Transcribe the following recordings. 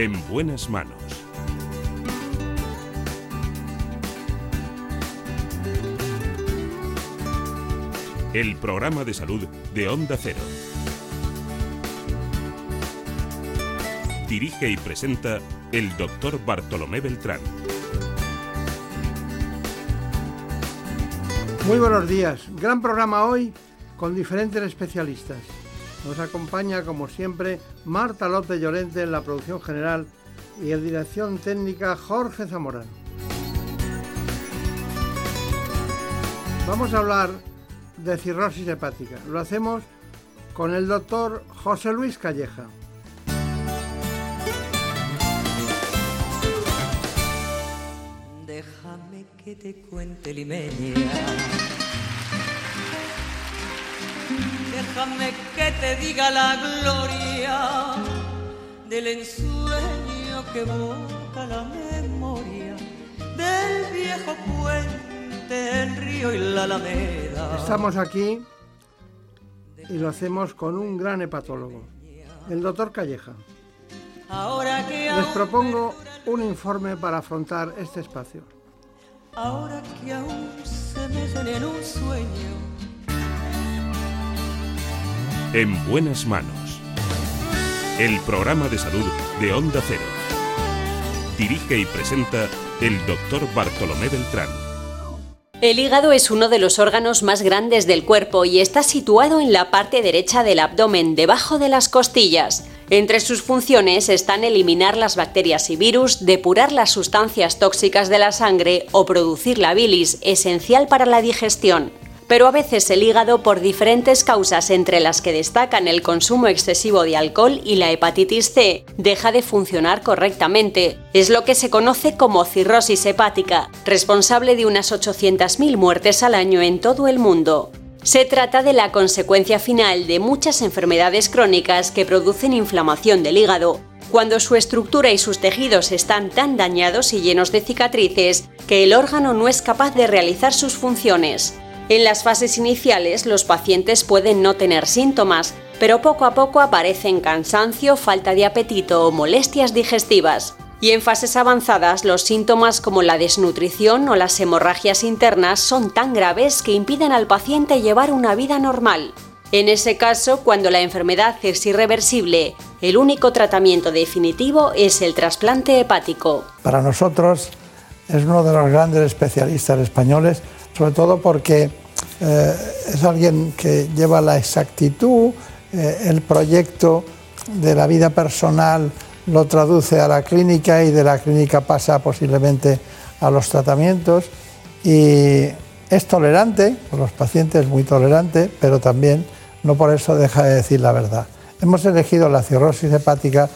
En buenas manos. El programa de salud de Onda Cero. Dirige y presenta el doctor Bartolomé Beltrán. Muy buenos días. Gran programa hoy con diferentes especialistas. Nos acompaña, como siempre, Marta López Llorente en la producción general y en dirección técnica Jorge Zamorano. Vamos a hablar de cirrosis hepática. Lo hacemos con el doctor José Luis Calleja. Déjame que te cuente limeña. Déjame que te diga la gloria del ensueño que evoca la memoria del viejo puente, el río y la alameda. Estamos aquí y lo hacemos con un gran hepatólogo, el doctor Calleja. Les propongo un informe para afrontar este espacio. Ahora que aún se mecen en un sueño, En buenas manos. El programa de salud de Onda Cero. Dirige y presenta el doctor Bartolomé Beltrán. El hígado es uno de los órganos más grandes del cuerpo y está situado en la parte derecha del abdomen, debajo de las costillas. Entre sus funciones están eliminar las bacterias y virus, depurar las sustancias tóxicas de la sangre o producir la bilis, esencial para la digestión. Pero a veces el hígado, por diferentes causas entre las que destacan el consumo excesivo de alcohol y la hepatitis C, deja de funcionar correctamente. Es lo que se conoce como cirrosis hepática, responsable de unas 800.000 muertes al año en todo el mundo. Se trata de la consecuencia final de muchas enfermedades crónicas que producen inflamación del hígado, cuando su estructura y sus tejidos están tan dañados y llenos de cicatrices que el órgano no es capaz de realizar sus funciones. En las fases iniciales los pacientes pueden no tener síntomas, pero poco a poco aparecen cansancio, falta de apetito o molestias digestivas. Y en fases avanzadas los síntomas como la desnutrición o las hemorragias internas son tan graves que impiden al paciente llevar una vida normal. En ese caso, cuando la enfermedad es irreversible, el único tratamiento definitivo es el trasplante hepático. Para nosotros es uno de los grandes especialistas españoles, sobre todo porque eh, es alguien que lleva la exactitud, eh, el proyecto de la vida personal lo traduce a la clínica y de la clínica pasa posiblemente a los tratamientos y es tolerante, los pacientes muy tolerante, pero también no por eso deja de decir la verdad. Hemos elegido la cirrosis hepática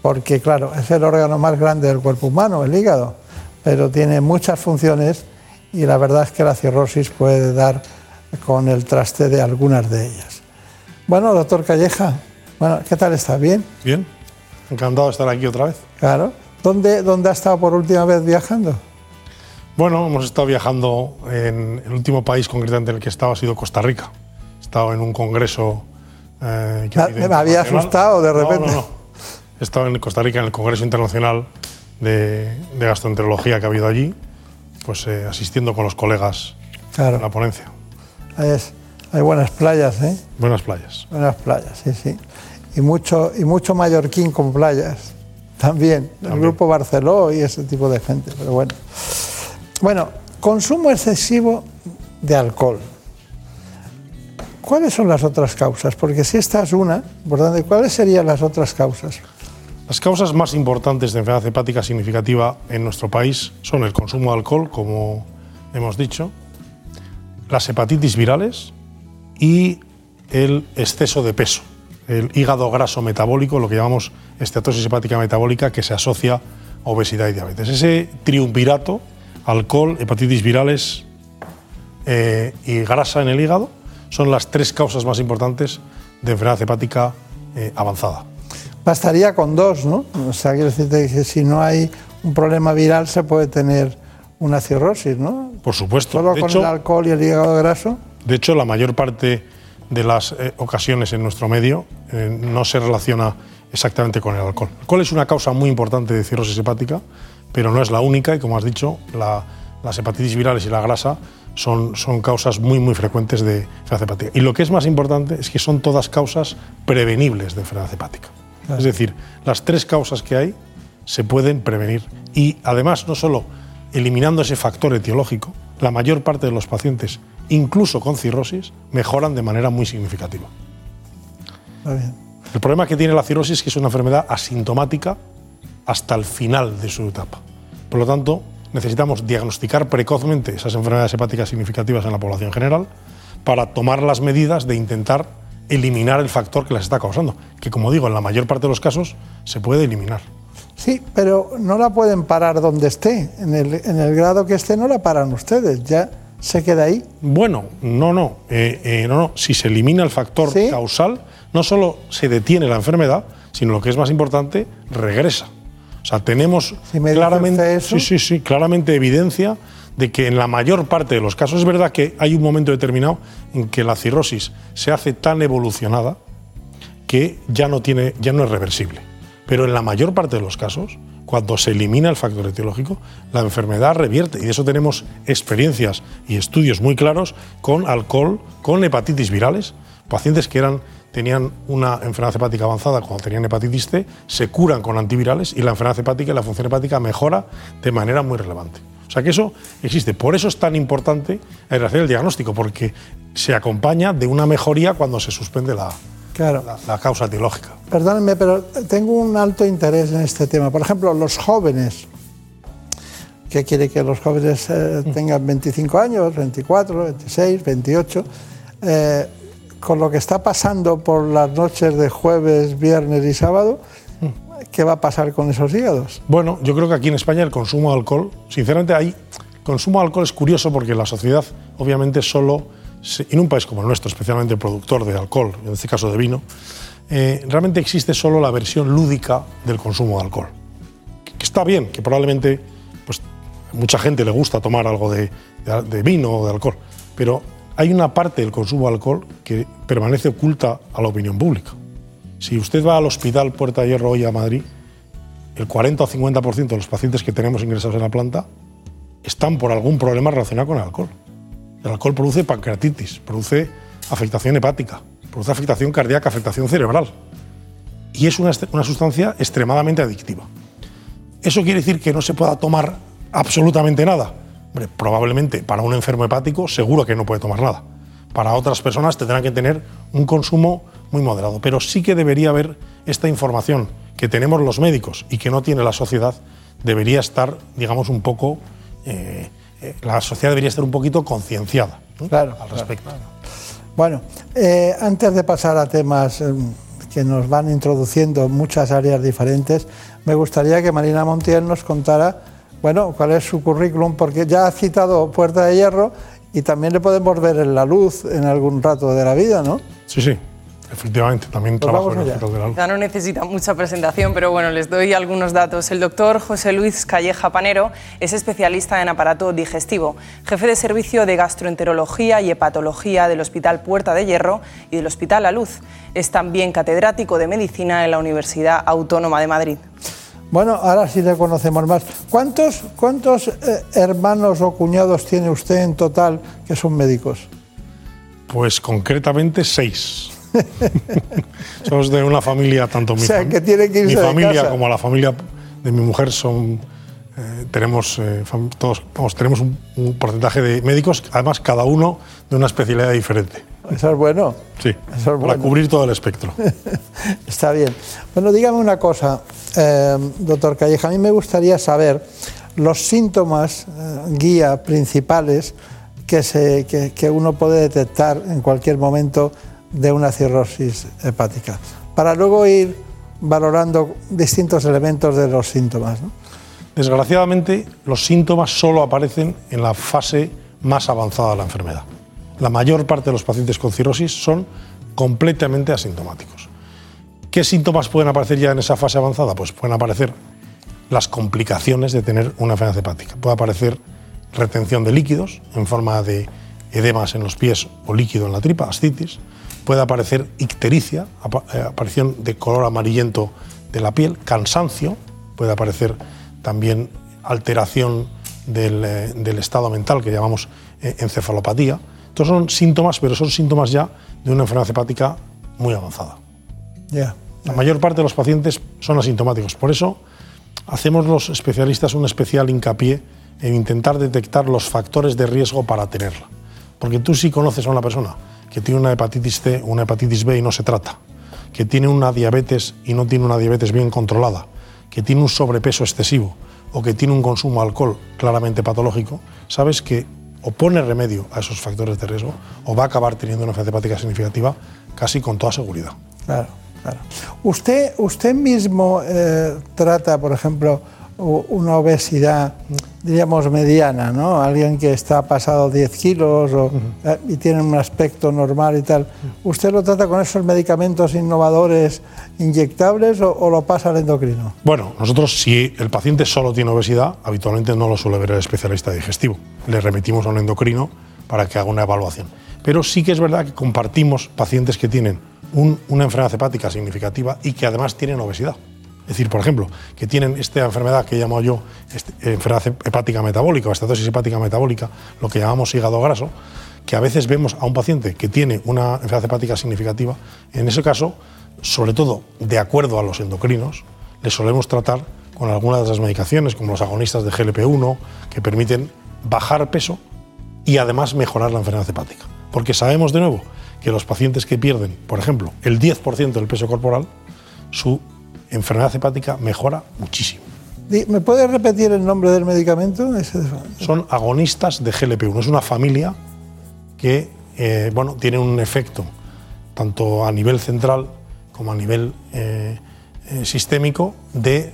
porque, claro, es el órgano más grande del cuerpo humano, el hígado, pero tiene muchas funciones y la verdad es que la cirrosis puede dar con el traste de algunas de ellas. Bueno, doctor Calleja, bueno, ¿qué tal está? ¿Bien? Bien, encantado de estar aquí otra vez. Claro. ¿Dónde, dónde ha estado por última vez viajando? Bueno, hemos estado viajando en el último país concretamente en el que he estado ha sido Costa Rica. He estado en un congreso. eh, que Me- ha habido me había asustado de No, repente. No, no, He estado en Costa Rica en el Congreso Internacional de, de Gastroenterología que ha habido allí, pues eh, asistiendo con los colegas Claro. a la ponencia. Hay buenas playas, ¿eh? Buenas playas. Buenas playas, sí, sí. Y mucho, y mucho mallorquín con playas. También. El grupo Barceló y ese tipo de gente. Pero bueno. Bueno, consumo excesivo de alcohol. ¿Cuáles son las otras causas? Porque si esta es una, importante, ¿cuáles serían las otras causas? Las causas más importantes de enfermedad hepática significativa en nuestro país son el consumo de alcohol, como hemos dicho, las hepatitis virales y el exceso de peso, el hígado graso metabólico, lo que llamamos esteatosis hepática metabólica, que se asocia a obesidad y diabetes. Ese triunvirato, alcohol, hepatitis virales eh, y grasa en el hígado, son las tres causas más importantes de enfermedad hepática eh, avanzada. Bastaría con dos, ¿no? O sea, quiero decirte que si no hay un problema viral se puede tener una cirrosis, ¿no? Por supuesto. Solo de, con hecho, el alcohol y el hígado graso. de hecho, la mayor parte de las eh, ocasiones en nuestro medio eh, no se relaciona exactamente con el alcohol. El alcohol es una causa muy importante de cirrosis hepática, pero no es la única y como has dicho, la, las hepatitis virales y la grasa son, son causas muy, muy frecuentes de enfermedad hepática. Y lo que es más importante es que son todas causas prevenibles de enfermedad hepática. Es decir, las tres causas que hay se pueden prevenir. Y además, no solo eliminando ese factor etiológico, la mayor parte de los pacientes, incluso con cirrosis, mejoran de manera muy significativa. El problema que tiene la cirrosis es que es una enfermedad asintomática hasta el final de su etapa. Por lo tanto, necesitamos diagnosticar precozmente esas enfermedades hepáticas significativas en la población general para tomar las medidas de intentar eliminar el factor que las está causando, que como digo, en la mayor parte de los casos se puede eliminar. Sí, pero no la pueden parar donde esté. En el, grado que esté no la paran ustedes, ya se queda ahí. Bueno, no, no, eh, eh, no, no. Si se elimina el factor causal, no solo se detiene la enfermedad, sino lo que es más importante, regresa. O sea, tenemos claramente, sí, sí, sí, claramente evidencia de que en la mayor parte de los casos es verdad que hay un momento determinado en que la cirrosis se hace tan evolucionada que ya no tiene, ya no es reversible. Pero en la mayor parte de los casos, cuando se elimina el factor etiológico, la enfermedad revierte. Y de eso tenemos experiencias y estudios muy claros con alcohol, con hepatitis virales. Pacientes que eran, tenían una enfermedad hepática avanzada cuando tenían hepatitis C, se curan con antivirales y la enfermedad hepática y la función hepática mejora de manera muy relevante. O sea que eso existe. Por eso es tan importante hacer el diagnóstico, porque se acompaña de una mejoría cuando se suspende la, Claro. La, causa etiológica. Perdónenme, pero tengo un alto interés en este tema. Por ejemplo, los jóvenes. ¿Qué quiere que los jóvenes eh, mm. tengan 25 años, 24, 26, 28? con lo que está pasando por las noches de jueves, viernes y sábado, mm. ¿qué va a pasar con esos hígados? Bueno, yo creo que aquí en España el consumo de alcohol, sinceramente, hay consumo de alcohol es curioso porque la sociedad, obviamente, solo en un país como el nuestro, especialmente productor de alcohol, en este caso de vino, eh, realmente existe solo la versión lúdica del consumo de alcohol. Que, está bien, que probablemente pues, mucha gente le gusta tomar algo de, vino o de alcohol, pero hay una parte del consumo de alcohol que permanece oculta a la opinión pública. Si usted va al hospital Puerta de Hierro hoy a Madrid, el 40 o 50% de los pacientes que tenemos ingresados en la planta están por algún problema relacionado con el alcohol. El alcohol produce pancreatitis, produce afectación hepática, produce afectación cardíaca, afectación cerebral. Y es una, sustancia extremadamente adictiva. ¿Eso quiere decir que no se pueda tomar absolutamente nada? probablemente para un enfermo hepático seguro que no puede tomar nada. Para otras personas tendrán que tener un consumo muy moderado. Pero sí que debería haber esta información que tenemos los médicos y que no tiene la sociedad, debería estar, digamos, un poco eh, eh, la sociedad debería estar un poquito concienciada al respecto. Bueno, eh, antes de pasar a temas eh, que nos van introduciendo muchas áreas diferentes, me gustaría que Marina Montiel nos contara, bueno, cuál es su currículum, porque ya ha citado Puerta de Hierro y también le podemos ver en la luz en algún rato de la vida, ¿no? Sí, sí. Efectivamente, también pues trabajo en el de la Ya no necesita mucha presentación, pero bueno, les doy algunos datos. El doctor José Luis Calleja Panero es especialista en aparato digestivo, jefe de servicio de gastroenterología y hepatología del Hospital Puerta de Hierro y del Hospital La Luz. Es también catedrático de medicina en la Universidad Autónoma de Madrid. Bueno, ahora sí le conocemos más. ¿Cuántos, cuántos eh, hermanos o cuñados tiene usted en total que son médicos? Pues concretamente seis. Somos de una familia, tanto mi, que tiene que mi familia como la familia de mi mujer son eh, tenemos eh, todos tenemos un, porcentaje de médicos, además cada uno de una especialidad diferente. Eso es bueno. Sí, para cubrir todo el espectro. Está bien. Bueno, dígame una cosa, eh, doctor Calleja, a mí me gustaría saber los síntomas guía principales que, se, que uno puede detectar en cualquier momento de una cirrosis hepática, para luego ir valorando distintos elementos de los síntomas. Desgraciadamente, los síntomas solo aparecen en la fase más avanzada de la enfermedad. La mayor parte de los pacientes con cirrosis son completamente asintomáticos. ¿Qué síntomas pueden aparecer ya en esa fase avanzada? Pues pueden aparecer las complicaciones de tener una enfermedad hepática. Puede aparecer retención de líquidos en forma de edemas en los pies o líquido en la tripa, ascitis puede aparecer ictericia, eh, aparición de color amarillento de la piel, cansancio, puede aparecer también alteración del, eh, estado mental que llamamos eh, encefalopatía. Estos son síntomas, pero son síntomas ya de una enfermedad hepática muy avanzada. La mayor parte de los pacientes son asintomáticos. Por eso hacemos los especialistas un especial hincapié en intentar detectar los factores de riesgo para tenerla. Porque tú sí conoces a una persona que tiene una hepatitis C una hepatitis B y no se trata, que tiene una diabetes y no tiene una diabetes bien controlada, que tiene un sobrepeso excesivo o que tiene un consumo de alcohol claramente patológico, sabes que o pone remedio a esos factores de riesgo o va a acabar teniendo una enfermedad hepática significativa casi con toda seguridad. Claro, claro. Usted, usted mismo eh, trata, por ejemplo, una obesidad, diríamos, mediana, ¿no? Alguien que está pasado 10 kilos eh, y tiene un aspecto normal y tal. ¿Usted lo trata con esos medicamentos innovadores inyectables o, lo pasa al endocrino? Bueno, nosotros si el paciente solo tiene obesidad, habitualmente no lo suele ver el especialista digestivo. Le remitimos a un endocrino para que haga una evaluación. Pero sí que es verdad que compartimos pacientes que tienen una enfermedad hepática significativa y que además tienen obesidad. Es decir, por ejemplo, que tienen esta enfermedad que llamo yo este, enfermedad hepática metabólica o estatosis hepática metabólica, lo que llamamos hígado graso, que a veces vemos a un paciente que tiene una enfermedad hepática significativa, en ese caso, sobre todo de acuerdo a los endocrinos, le solemos tratar con algunas de las medicaciones, como los agonistas de GLP-1, que permiten bajar peso y además mejorar la enfermedad hepática. Porque sabemos de nuevo que los pacientes que pierden, por ejemplo, el 10% del peso corporal, su enfermedad hepática mejora muchísimo. ¿Me puede repetir el nombre del medicamento? Son agonistas de GLP-1. Es una familia que eh, bueno, tiene un efecto tanto a nivel central como a nivel eh, eh, sistémico de...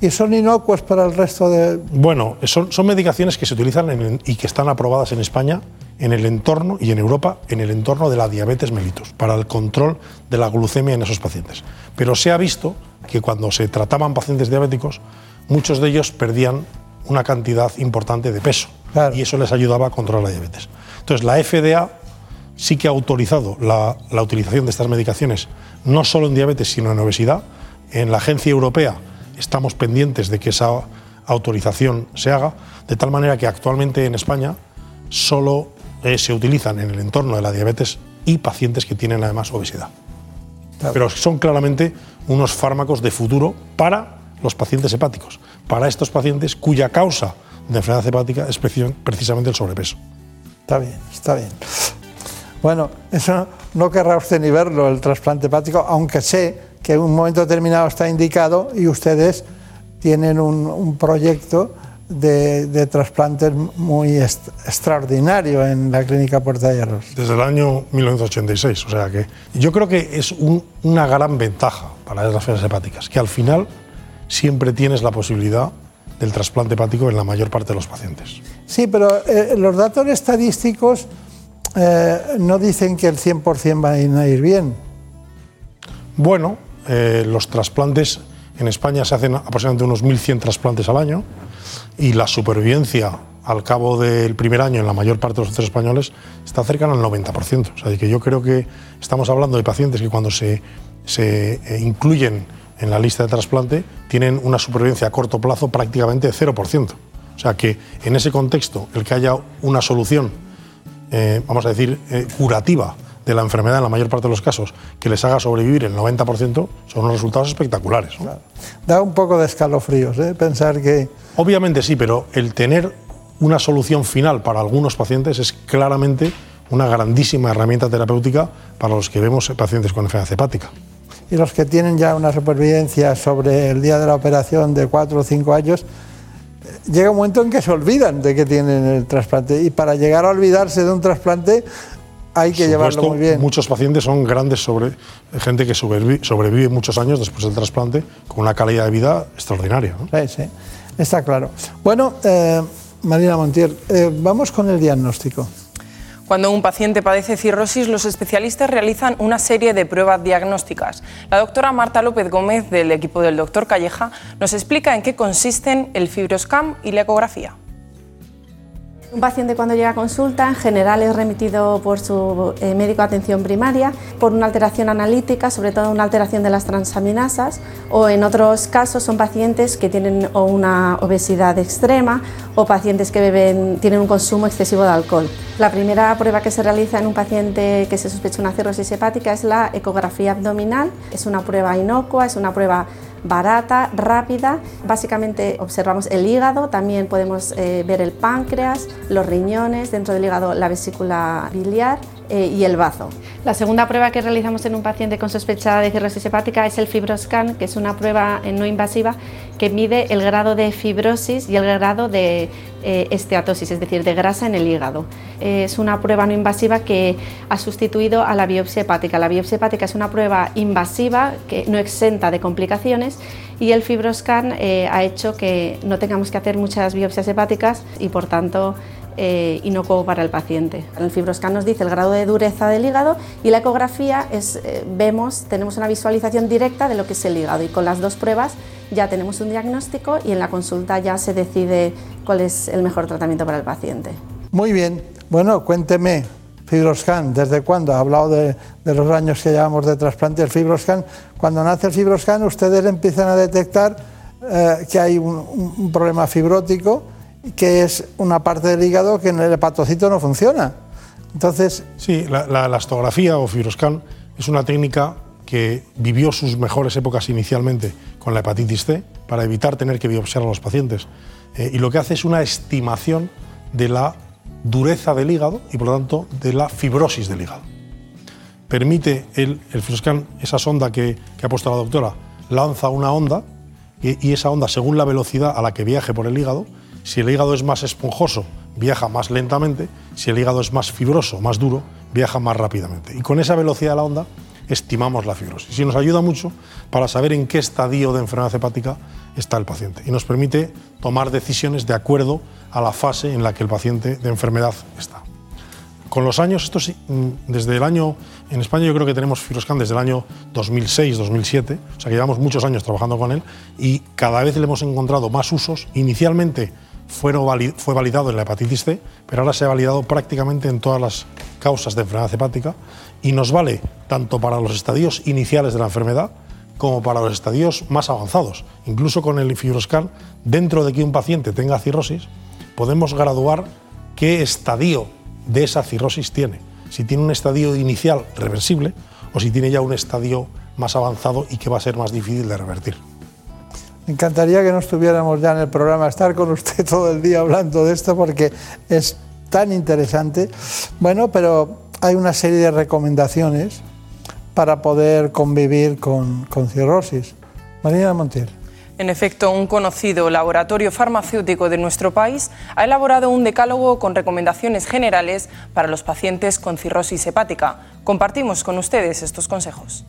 ¿Y son inocuos para el resto de...? Bueno, son, son medicaciones que se utilizan y que están aprobadas en España en el entorno y en Europa en el entorno de la diabetes mellitus, para el control de la glucemia en esos pacientes. Pero se ha visto que cuando se trataban pacientes diabéticos, muchos de ellos perdían una cantidad importante de peso y eso les ayudaba a controlar la diabetes. Entonces la FDA sí que ha autorizado la, la utilización de estas medicaciones, no solo en diabetes, sino en obesidad. En la agencia europea estamos pendientes de que esa autorización se haga, de tal manera que actualmente en España solo eh, se utilizan en el entorno de la diabetes y pacientes que tienen además obesidad. Pero son claramente unos fármacos de futuro para los pacientes hepáticos, para estos pacientes cuya causa de enfermedad hepática es precisamente el sobrepeso. Está bien, está bien. Bueno, eso no querrá usted ni verlo, el trasplante hepático, aunque sé que en un momento determinado está indicado y ustedes tienen un, un proyecto de, trasplantes muy extraordinario en la clínica Puerta de Hierros. Desde el año 1986, o sea que yo creo que es una gran ventaja para las enfermedades hepáticas, que al final siempre tienes la posibilidad del trasplante hepático en la mayor parte de los pacientes. Sí, pero eh, los datos estadísticos eh, no dicen que el 100% van a ir bien. Bueno, eh, los trasplantes en España se hacen aproximadamente unos 1.100 trasplantes al año y la supervivencia al cabo del primer año en la mayor parte de los centros españoles está cercana al 90%. O sea, que yo creo que estamos hablando de pacientes que cuando se, se eh, incluyen en la lista de trasplante tienen una supervivencia a corto plazo prácticamente de 0%. O sea que en ese contexto, el que haya una solución, eh, vamos a decir, eh, curativa de la enfermedad en la mayor parte de los casos, que les haga sobrevivir el 90%, son unos resultados espectaculares. Da un poco de escalofríos ¿eh? pensar que Obviamente sí, pero el tener una solución final para algunos pacientes es claramente una grandísima herramienta terapéutica para los que vemos pacientes con enfermedad hepática. Y los que tienen ya una supervivencia sobre el día de la operación de cuatro o cinco años, llega un momento en que se olvidan de que tienen el trasplante. Y para llegar a olvidarse de un trasplante hay que llevarlo muy bien. Muchos pacientes son grandes sobre gente que sobrevive, muchos años después del trasplante con una calidad de vida extraordinaria. Sí, sí. Está claro. Bueno, eh, Marina Montiel, eh, vamos con el diagnóstico. Cuando un paciente padece cirrosis, los especialistas realizan una serie de pruebas diagnósticas. La doctora Marta López Gómez, del equipo del doctor Calleja, nos explica en qué consisten el fibroscam y la ecografía. Un paciente cuando llega a consulta en general es remitido por su eh, médico de atención primaria por una alteración analítica, sobre todo una alteración de las transaminasas, o en otros casos son pacientes que tienen una obesidad extrema o pacientes que beben, tienen un consumo excesivo de alcohol. La primera prueba que se realiza en un paciente que se sospecha una cirrosis hepática es la ecografía abdominal. Es una prueba inocua, es una prueba barata, rápida. Básicamente observamos el hígado, también podemos eh, ver el páncreas, los riñones, dentro del hígado la vesícula biliar eh, y el bazo. La segunda prueba que realizamos en un paciente con sospecha de cirrosis hepática es el fibroscan, que es una prueba no invasiva que mide el grado de fibrosis y el grado de eh, esteatosis, es decir, de grasa en el hígado. es una prueba no invasiva que ha sustituido a la biopsia hepática. La biopsia hepática es una prueba invasiva que no exenta de complicaciones y el fibroscan eh, ha hecho que no tengamos que hacer muchas biopsias hepáticas y por tanto eh, inocuo para el paciente. El fibroscan nos dice el grado de dureza del hígado y la ecografía es, eh, vemos, tenemos una visualización directa de lo que es el hígado y con las dos pruebas ya tenemos un diagnóstico y en la consulta ya se decide cuál es el mejor tratamiento para el paciente. Muy bien, bueno, cuénteme, Fibroscan, ¿desde cuándo? Ha hablado de, los años que llevamos de trasplante del Fibroscan. Cuando nace el Fibroscan, ustedes empiezan a detectar eh, que hay un problema fibrótico que es una parte del hígado que en el hepatocito no funciona. Entonces. Sí, la, la elastografía o fibroscan es una técnica que vivió sus mejores épocas inicialmente con la hepatitis C para evitar tener que biopsiar a los pacientes. Eh, y lo que hace es una estimación de la dureza del hígado y por lo tanto de la fibrosis del hígado. Permite el, fibroscan, esa sonda que, que, ha puesto la doctora, lanza una onda y esa onda, según la velocidad a la que viaje por el hígado, si el hígado es más esponjoso, viaja más lentamente, si el hígado es más fibroso, más duro, viaja más rápidamente. Y con esa velocidad de la onda estimamos la fibrosis. Y nos ayuda mucho para saber en qué estadio de enfermedad hepática está el paciente. Y nos permite tomar decisiones de acuerdo a la fase en la que el paciente de enfermedad está. Con los años, esto sí, mm, desde el año, en España yo creo que tenemos Fibroscan desde el año 2006, 2007, o sea que llevamos muchos años trabajando con él y cada vez le hemos encontrado más usos. Inicialmente fue validado en la hepatitis C, pero ahora se ha validado prácticamente en todas las causas de enfermedad hepática y nos vale tanto para los estadios iniciales de la enfermedad como para los estadios más avanzados. Incluso con el fibroscan, dentro de que un paciente tenga cirrosis, podemos graduar qué estadio de esa cirrosis tiene. Si tiene un estadio inicial reversible o si tiene ya un estadio más avanzado y que va a ser más difícil de revertir. Encantaría que no estuviéramos ya en el programa, estar con usted todo el día hablando de esto porque es tan interesante. Bueno, pero hay una serie de recomendaciones para poder convivir con, con cirrosis. Marina Montiel. En efecto, un conocido laboratorio farmacéutico de nuestro país ha elaborado un decálogo con recomendaciones generales para los pacientes con cirrosis hepática. Compartimos con ustedes estos consejos.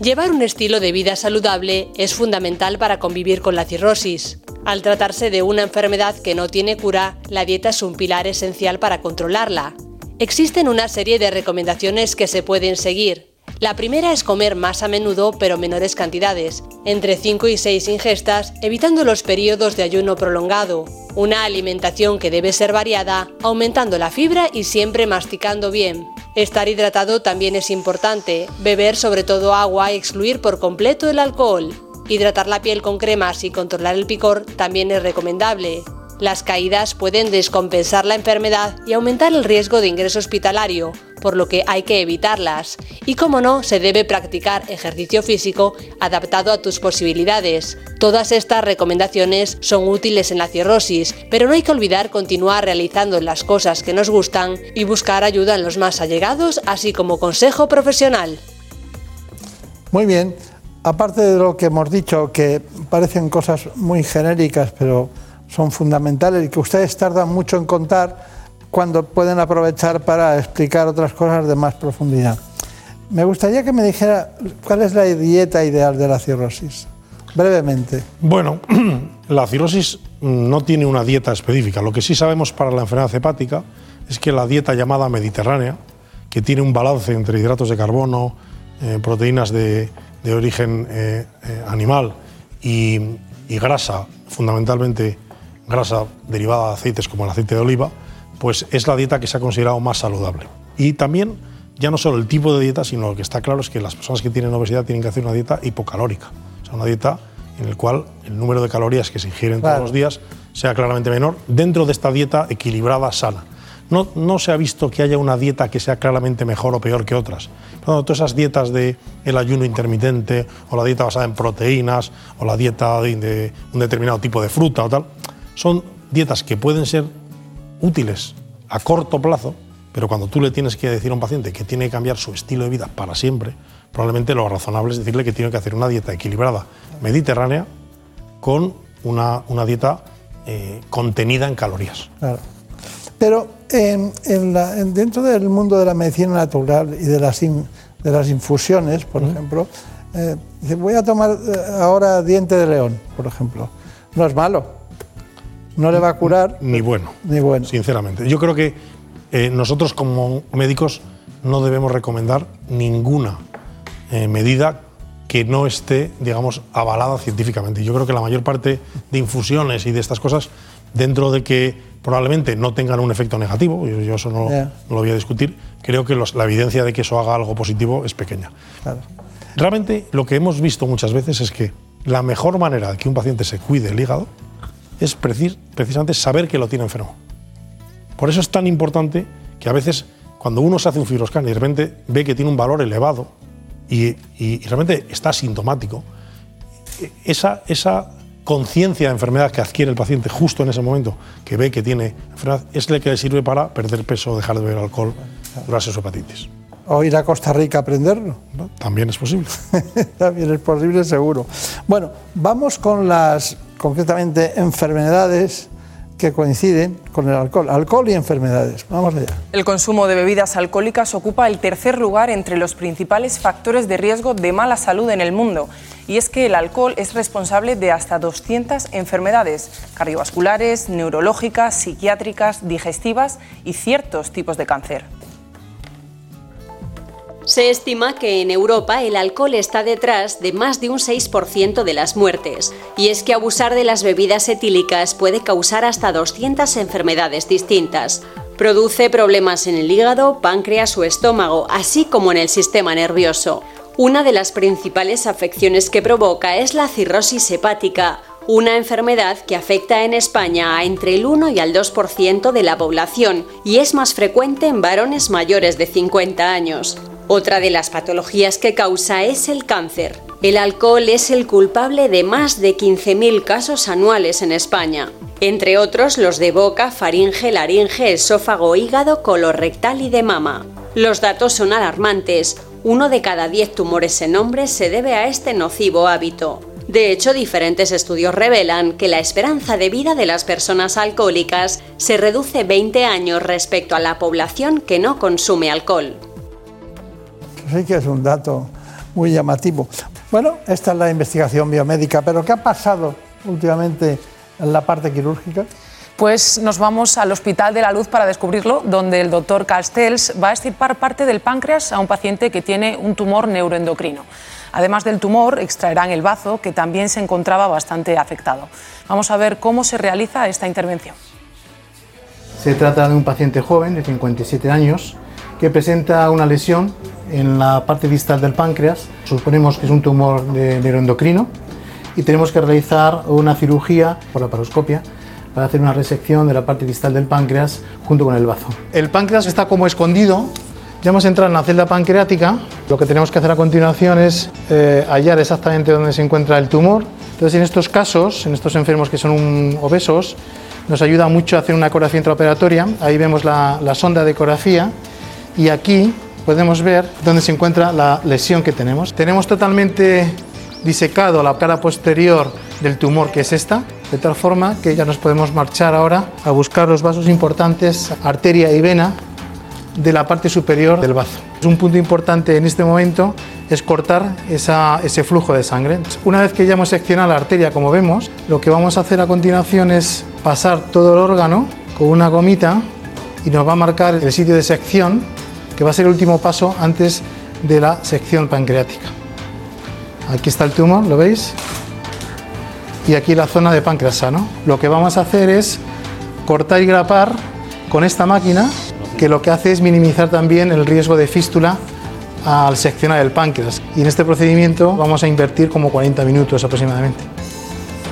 Llevar un estilo de vida saludable es fundamental para convivir con la cirrosis. Al tratarse de una enfermedad que no tiene cura, la dieta es un pilar esencial para controlarla. Existen una serie de recomendaciones que se pueden seguir. La primera es comer más a menudo pero menores cantidades, entre 5 y 6 ingestas, evitando los periodos de ayuno prolongado. Una alimentación que debe ser variada, aumentando la fibra y siempre masticando bien. Estar hidratado también es importante, beber sobre todo agua y excluir por completo el alcohol. Hidratar la piel con cremas y controlar el picor también es recomendable. Las caídas pueden descompensar la enfermedad y aumentar el riesgo de ingreso hospitalario, por lo que hay que evitarlas. Y como no, se debe practicar ejercicio físico adaptado a tus posibilidades. Todas estas recomendaciones son útiles en la cirrosis, pero no hay que olvidar continuar realizando las cosas que nos gustan y buscar ayuda en los más allegados, así como consejo profesional. Muy bien, aparte de lo que hemos dicho, que parecen cosas muy genéricas, pero son fundamentales y que ustedes tardan mucho en contar, cuando pueden aprovechar para explicar otras cosas de más profundidad. Me gustaría que me dijera cuál es la dieta ideal de la cirrosis, brevemente. Bueno, la cirrosis no tiene una dieta específica. Lo que sí sabemos para la enfermedad hepática es que la dieta llamada mediterránea, que tiene un balance entre hidratos de carbono, eh, proteínas de, origen eh, eh, animal y grasa fundamentalmente grasa derivada de aceites como el aceite de oliva, pues es la dieta que se ha considerado más saludable. Y también, ya no solo el tipo de dieta, sino lo que está claro es que las personas que tienen obesidad tienen que hacer una dieta hipocalórica, o sea, una dieta en la cual el número de calorías que se ingieren todos los días sea claramente menor dentro de esta dieta equilibrada, sana. No, no, se ha visto que haya una dieta que sea claramente mejor o peor que otras. Pero todas esas dietas de el ayuno intermitente o la dieta basada en proteínas o la dieta de, de, un determinado tipo de fruta o tal, son dietas que pueden ser útiles a corto plazo, pero cuando tú le tienes que decir a un paciente que tiene que cambiar su estilo de vida para siempre, probablemente lo razonable es decirle que tiene que hacer una dieta equilibrada mediterránea con una, una dieta eh, contenida en calorías. Claro. Pero en, en la, dentro del mundo de la medicina natural y de las, in, de las infusiones, por uh -huh. ejemplo, eh, voy a tomar eh, ahora diente de león, por ejemplo. No es malo. No le va a curar. Ni bueno. Ni bueno. Sinceramente. Yo creo que eh, nosotros como médicos no debemos recomendar ninguna eh, medida que no esté, digamos, avalada científicamente. Yo creo que la mayor parte de infusiones y de estas cosas, dentro de que probablemente no tengan un efecto negativo, yo, yo eso no, yeah. no, lo voy a discutir, creo que los, la evidencia de que eso haga algo positivo es pequeña. Claro. Realmente lo que hemos visto muchas veces es que la mejor manera de que un paciente se cuide el hígado es precis, precisamente saber que lo tiene enfermo. Por eso es tan importante que a veces cuando uno se hace un fibroscan y de repente ve que tiene un valor elevado y, realmente está sintomático, esa, esa conciencia de enfermedad que adquiere el paciente justo en ese momento, que ve que tiene enfermedad, es la que le sirve para perder peso, dejar de beber alcohol, curarse su hepatitis. O ir a Costa Rica a aprenderlo. ¿No? También es posible. También es posible, seguro. Bueno, vamos con las, concretamente, enfermedades que coinciden con el alcohol. Alcohol y enfermedades. Vamos allá. El consumo de bebidas alcohólicas ocupa el tercer lugar entre los principales factores de riesgo de mala salud en el mundo. Y es que el alcohol es responsable de hasta 200 enfermedades cardiovasculares, neurológicas, psiquiátricas, digestivas y ciertos tipos de cáncer. Se estima que en Europa el alcohol está detrás de más de un 6% de las muertes. Y es que abusar de las bebidas etílicas puede causar hasta 200 enfermedades distintas. Produce problemas en el hígado, páncreas o estómago, así como en el sistema nervioso. Una de las principales afecciones que provoca es la cirrosis hepática, una enfermedad que afecta en España a entre el 1 y al 2% de la población y es más frecuente en varones mayores de 50 años. Otra de las patologías que causa es el cáncer. El alcohol es el culpable de más de 15.000 casos anuales en España, entre otros los de boca, faringe, laringe, esófago, hígado, colorectal y de mama. Los datos son alarmantes. Uno de cada 10 tumores en hombres se debe a este nocivo hábito. De hecho, diferentes estudios revelan que la esperanza de vida de las personas alcohólicas se reduce 20 años respecto a la población que no consume alcohol sí que es un dato muy llamativo. Bueno, esta es la investigación biomédica, pero ¿qué ha pasado últimamente en la parte quirúrgica? Pues nos vamos al Hospital de la Luz para descubrirlo, donde el doctor Castells va a extirpar parte del páncreas a un paciente que tiene un tumor neuroendocrino. Además del tumor, extraerán el bazo, que también se encontraba bastante afectado. Vamos a ver cómo se realiza esta intervención. Se trata de un paciente joven de 57 años que presenta una lesión en la parte distal del páncreas. Suponemos que es un tumor de neuroendocrino y tenemos que realizar una cirugía por la paroscopia para hacer una resección de la parte distal del páncreas junto con el bazo. El páncreas está como escondido. Ya hemos entrado en la celda pancreática. Lo que tenemos que hacer a continuación es eh, hallar exactamente dónde se encuentra el tumor. Entonces, en estos casos, en estos enfermos que son obesos, nos ayuda mucho a hacer una ecografía intraoperatoria. Ahí vemos la, la sonda de ecografía y aquí podemos ver dónde se encuentra la lesión que tenemos. Tenemos totalmente disecado la cara posterior del tumor que es esta, de tal forma que ya nos podemos marchar ahora a buscar los vasos importantes, arteria y vena, de la parte superior del bazo. Un punto importante en este momento es cortar esa, ese flujo de sangre. Una vez que ya hemos seccionado la arteria, como vemos, lo que vamos a hacer a continuación es pasar todo el órgano con una gomita y nos va a marcar el sitio de sección que va a ser el último paso antes de la sección pancreática. Aquí está el tumor, ¿lo veis? y aquí la zona de páncreas sano. Lo que vamos a hacer es cortar y grapar con esta máquina que lo que hace es minimizar también el riesgo de fístula al seccionar el páncreas. Y en este procedimiento vamos a invertir como 40 minutos aproximadamente.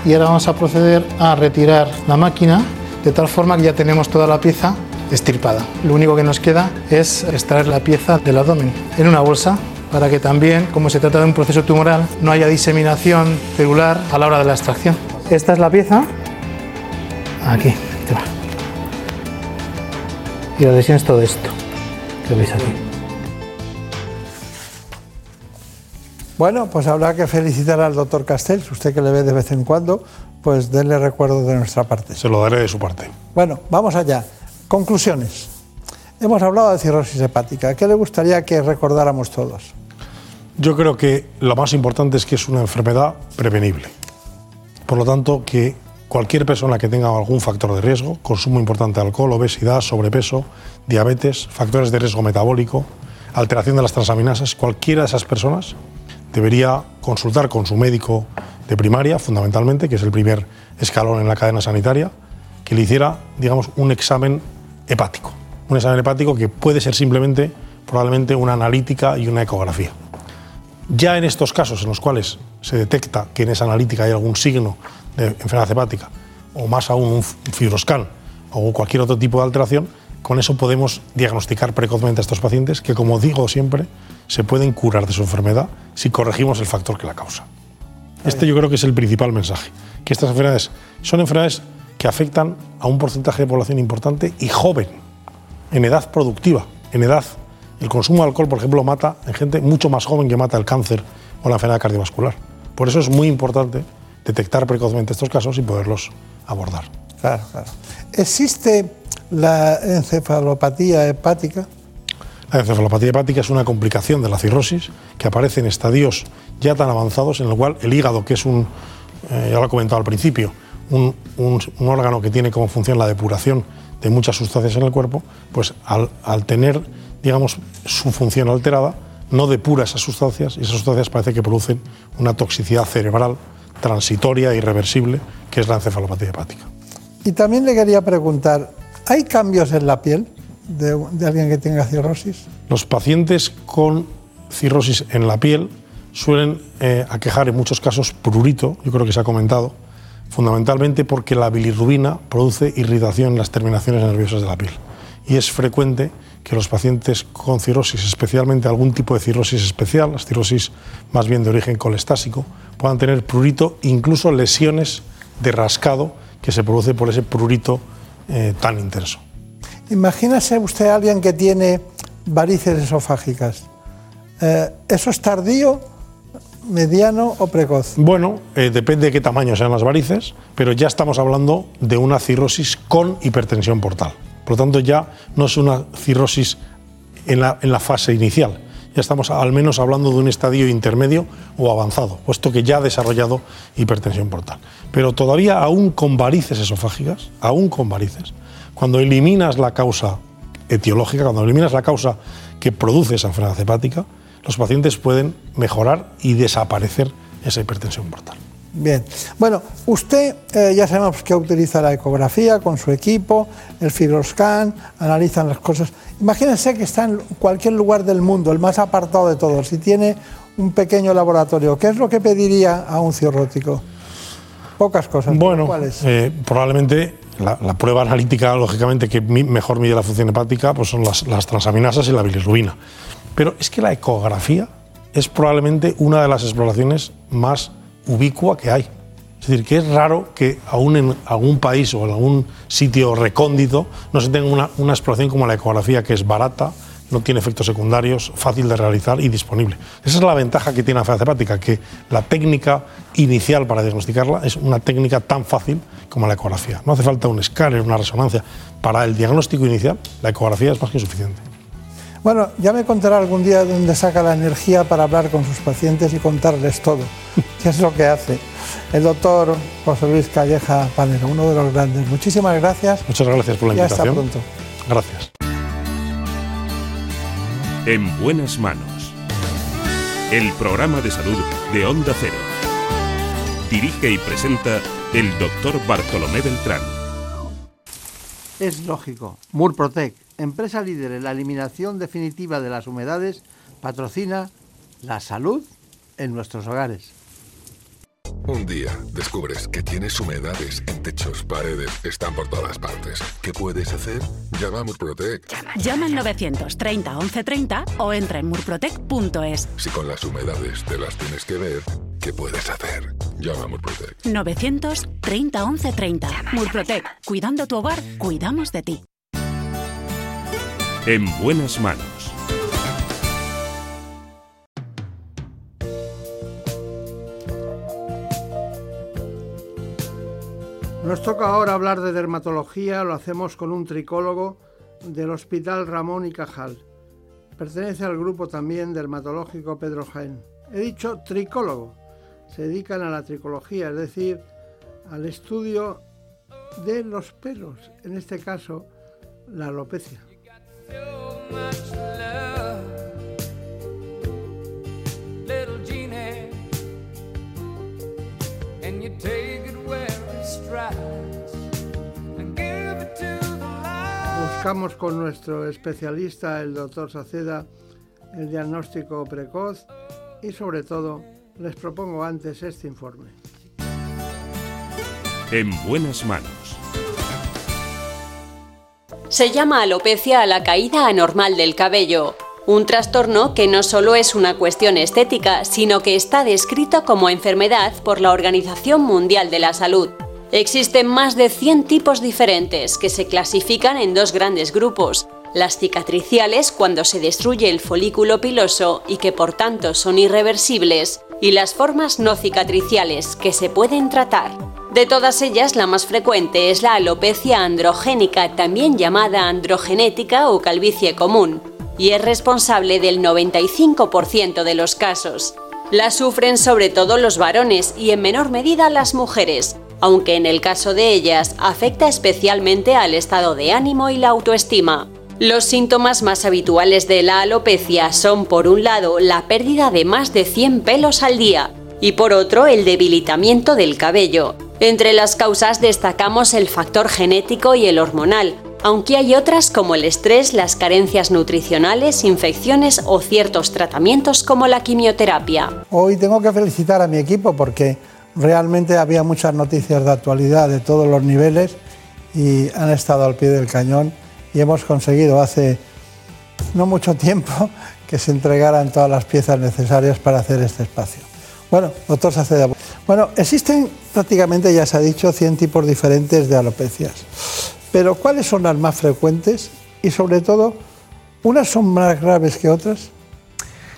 Y ahora vamos a proceder a retirar la máquina de tal forma que ya tenemos toda la pieza estirpada. Lo único que nos queda es extraer la pieza del abdomen en una bolsa para que también, como se trata de un proceso tumoral, no haya diseminación celular a la hora de la extracción. Esta es la pieza. Aquí, te va. Y la lesión es todo esto que veis aquí. Bueno, pues habrá que felicitar al doctor Castells, usted que le ve de vez en cuando, pues denle recuerdo de nuestra parte. Se lo daré de su parte. Bueno, vamos allá. Conclusiones. Hemos hablado de cirrosis hepática. ¿Qué le gustaría que recordáramos todos? Yo creo que lo más importante es que es una enfermedad prevenible. Por lo tanto, que cualquier persona que tenga algún factor de riesgo, consumo importante de alcohol, obesidad, sobrepeso, diabetes, factores de riesgo metabólico, alteración de las transaminasas, cualquiera de esas personas debería consultar con su médico de primaria, fundamentalmente, que es el primer escalón en la cadena sanitaria, que le hiciera, digamos, un examen hepático. Un examen hepático que puede ser simplemente, probablemente, una analítica y una ecografía. Ya en estos casos en los cuales se detecta que en esa analítica hay algún signo de enfermedad hepática, o más aún un fibroscan o cualquier otro tipo de alteración, con eso podemos diagnosticar precozmente a estos pacientes que, como digo siempre, se pueden curar de su enfermedad si corregimos el factor que la causa. Este yo creo que es el principal mensaje, que estas enfermedades son enfermedades que afectan a un porcentaje de población importante y joven, en edad productiva, en edad. El consumo de alcohol, por ejemplo, mata en gente mucho más joven que mata el cáncer o la enfermedad cardiovascular. Por eso es muy importante detectar precozmente estos casos y poderlos abordar. Claro, claro. ¿Existe la encefalopatía hepática? La encefalopatía hepática es una complicación de la cirrosis que aparece en estadios ya tan avanzados en el cual el hígado, que es un, eh, ya lo he comentado al principio, un, un, un, órgano que tiene como función la depuración de muchas sustancias en el cuerpo, pues al, al tener, digamos, su función alterada, no depura esas sustancias y esas sustancias parece que producen una toxicidad cerebral transitoria e irreversible, que es la encefalopatía hepática. Y también le quería preguntar, ¿hay cambios en la piel de, de alguien que tenga cirrosis? Los pacientes con cirrosis en la piel suelen eh, aquejar en muchos casos prurito, yo creo que se ha comentado, fundamentalmente porque la bilirrubina produce irritación en las terminaciones nerviosas de la piel. Y es frecuente que los pacientes con cirrosis, especialmente algún tipo de cirrosis especial, las cirrosis más bien de origen colestásico, puedan tener prurito, incluso lesiones de rascado que se produce por ese prurito eh, tan intenso. Imagínese usted a alguien que tiene varices esofágicas. Eh, ¿Eso es tardío, mediano o precoz? Bueno, eh, depende de qué tamaño sean las varices, pero ya estamos hablando de una cirrosis con hipertensión portal. Por lo tanto, ya no es una cirrosis en la, en la fase inicial, ya estamos al menos hablando de un estadio intermedio o avanzado, puesto que ya ha desarrollado hipertensión portal. Pero todavía aún con varices esofágicas, aún con varices, cuando eliminas la causa etiológica, cuando eliminas la causa que produce esa enfermedad hepática, los pacientes pueden mejorar y desaparecer esa hipertensión portal. Bien. Bueno, usted eh, ya sabemos que utiliza la ecografía con su equipo, el fibroscan, analizan las cosas. Imagínense que está en cualquier lugar del mundo, el más apartado de todos, y tiene un pequeño laboratorio. ¿Qué es lo que pediría a un cirrótico? Pocas cosas. Bueno, ¿cuáles? eh, probablemente la, la, prueba analítica, lógicamente, que mejor mide la función hepática, pues son las, las transaminasas y la bilirrubina. Pero es que la ecografía es probablemente una de las exploraciones más ubicua que hay. Es decir, que es raro que aún en algún país o en algún sitio recóndito no se tenga una, una exploración como la ecografía, que es barata, no tiene efectos secundarios, fácil de realizar y disponible. Esa es la ventaja que tiene la hepática, que la técnica inicial para diagnosticarla es una técnica tan fácil como la ecografía. No hace falta un escáner, una resonancia. Para el diagnóstico inicial, la ecografía es más que suficiente. Bueno, ya me contará algún día dónde saca la energía para hablar con sus pacientes y contarles todo, qué es lo que hace. El doctor José Luis Calleja Panero, uno de los grandes. Muchísimas gracias. Muchas gracias por la y invitación. hasta pronto. Gracias. En buenas manos. El programa de salud de Onda Cero. Dirige y presenta el doctor Bartolomé Beltrán. Es lógico. Murprotec, empresa líder en la eliminación definitiva de las humedades, patrocina la salud en nuestros hogares. Un día descubres que tienes humedades en techos, paredes, están por todas partes. ¿Qué puedes hacer? Llama a Murprotec. Llama al 930 1130 o entra en murprotec.es. Si con las humedades te las tienes que ver, ¿qué puedes hacer? Llama a Murprotec. 930 1130. Murprotec. Cuidando tu hogar, cuidamos de ti. En buenas manos. Nos toca ahora hablar de dermatología, lo hacemos con un tricólogo del Hospital Ramón y Cajal. Pertenece al grupo también dermatológico Pedro Jaén. He dicho tricólogo. Se dedican a la tricología, es decir, al estudio de los pelos, en este caso la alopecia. Buscamos con nuestro especialista, el doctor Saceda, el diagnóstico precoz y sobre todo les propongo antes este informe. En buenas manos. Se llama alopecia a la caída anormal del cabello, un trastorno que no solo es una cuestión estética, sino que está descrito como enfermedad por la Organización Mundial de la Salud. Existen más de 100 tipos diferentes que se clasifican en dos grandes grupos, las cicatriciales cuando se destruye el folículo piloso y que por tanto son irreversibles, y las formas no cicatriciales que se pueden tratar. De todas ellas, la más frecuente es la alopecia androgénica, también llamada androgenética o calvicie común, y es responsable del 95% de los casos. La sufren sobre todo los varones y en menor medida las mujeres, aunque en el caso de ellas afecta especialmente al estado de ánimo y la autoestima. Los síntomas más habituales de la alopecia son por un lado la pérdida de más de 100 pelos al día y por otro el debilitamiento del cabello. Entre las causas destacamos el factor genético y el hormonal, aunque hay otras como el estrés, las carencias nutricionales, infecciones o ciertos tratamientos como la quimioterapia. Hoy tengo que felicitar a mi equipo porque realmente había muchas noticias de actualidad de todos los niveles y han estado al pie del cañón y hemos conseguido hace no mucho tiempo que se entregaran todas las piezas necesarias para hacer este espacio. Bueno, doctor Saceda, bueno, existen prácticamente, ya se ha dicho, 100 tipos diferentes de alopecias, pero ¿cuáles son las más frecuentes? Y sobre todo, ¿unas son más graves que otras?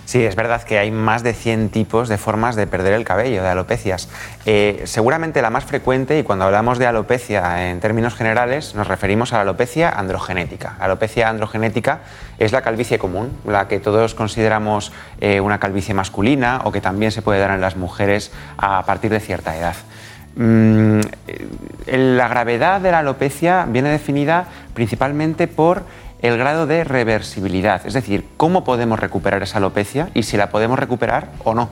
Sí, es verdad que hay más de 100 tipos de formas de perder el cabello, de alopecias. Eh, seguramente la más frecuente, y cuando hablamos de alopecia en términos generales, nos referimos a la alopecia androgenética. La alopecia androgenética es la calvicie común, la que todos consideramos eh, una calvicie masculina o que también se puede dar en las mujeres a partir de cierta edad. Mm, la gravedad de la alopecia viene definida principalmente por el grado de reversibilidad, es decir, cómo podemos recuperar esa alopecia y si la podemos recuperar o no.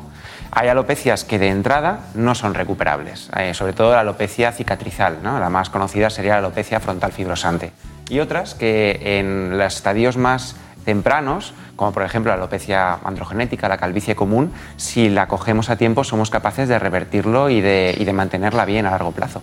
Hay alopecias que de entrada no son recuperables, eh, sobre todo la alopecia cicatrizal, la más conocida sería la alopecia frontal fibrosante. Y otras que en los estadios más tempranos, como por ejemplo la alopecia androgenética, la calvicie común, si la cogemos a tiempo somos capaces de revertirlo y de mantenerla bien a largo plazo.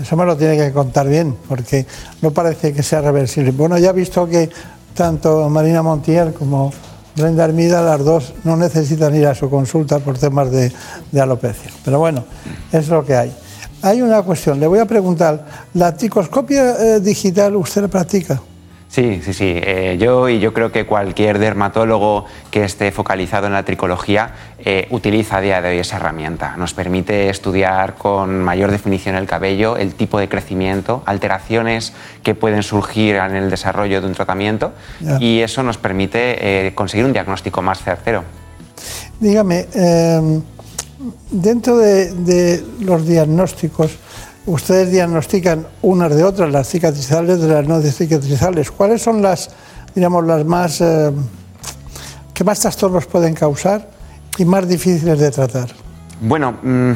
Eso me lo tiene que contar bien, porque no parece que sea reversible. Bueno, ya he visto que tanto Marina Montiel como Brenda Hermida, las dos no necesitan ir a su consulta por temas de, alopecia. Pero bueno, es lo que hay. Hay una cuestión, le voy a preguntar, ¿la tricoscopia eh, digital usted la practica? Sí, sí, sí. Eh, yo y yo creo que cualquier dermatólogo que esté focalizado en la tricología eh, utiliza a día de hoy esa herramienta. Nos permite estudiar con mayor definición el cabello, el tipo de crecimiento, alteraciones que pueden surgir en el desarrollo de un tratamiento y eso nos permite eh, conseguir un diagnóstico más certero. Dígame, em, dentro de los diagnósticos, ustedes diagnostican unas de otras, las cicatrizales de las no cicatrizales. ¿Cuáles son las, digamos, las más, eh, que más trastornos pueden causar y más difíciles de tratar? Bueno, mm,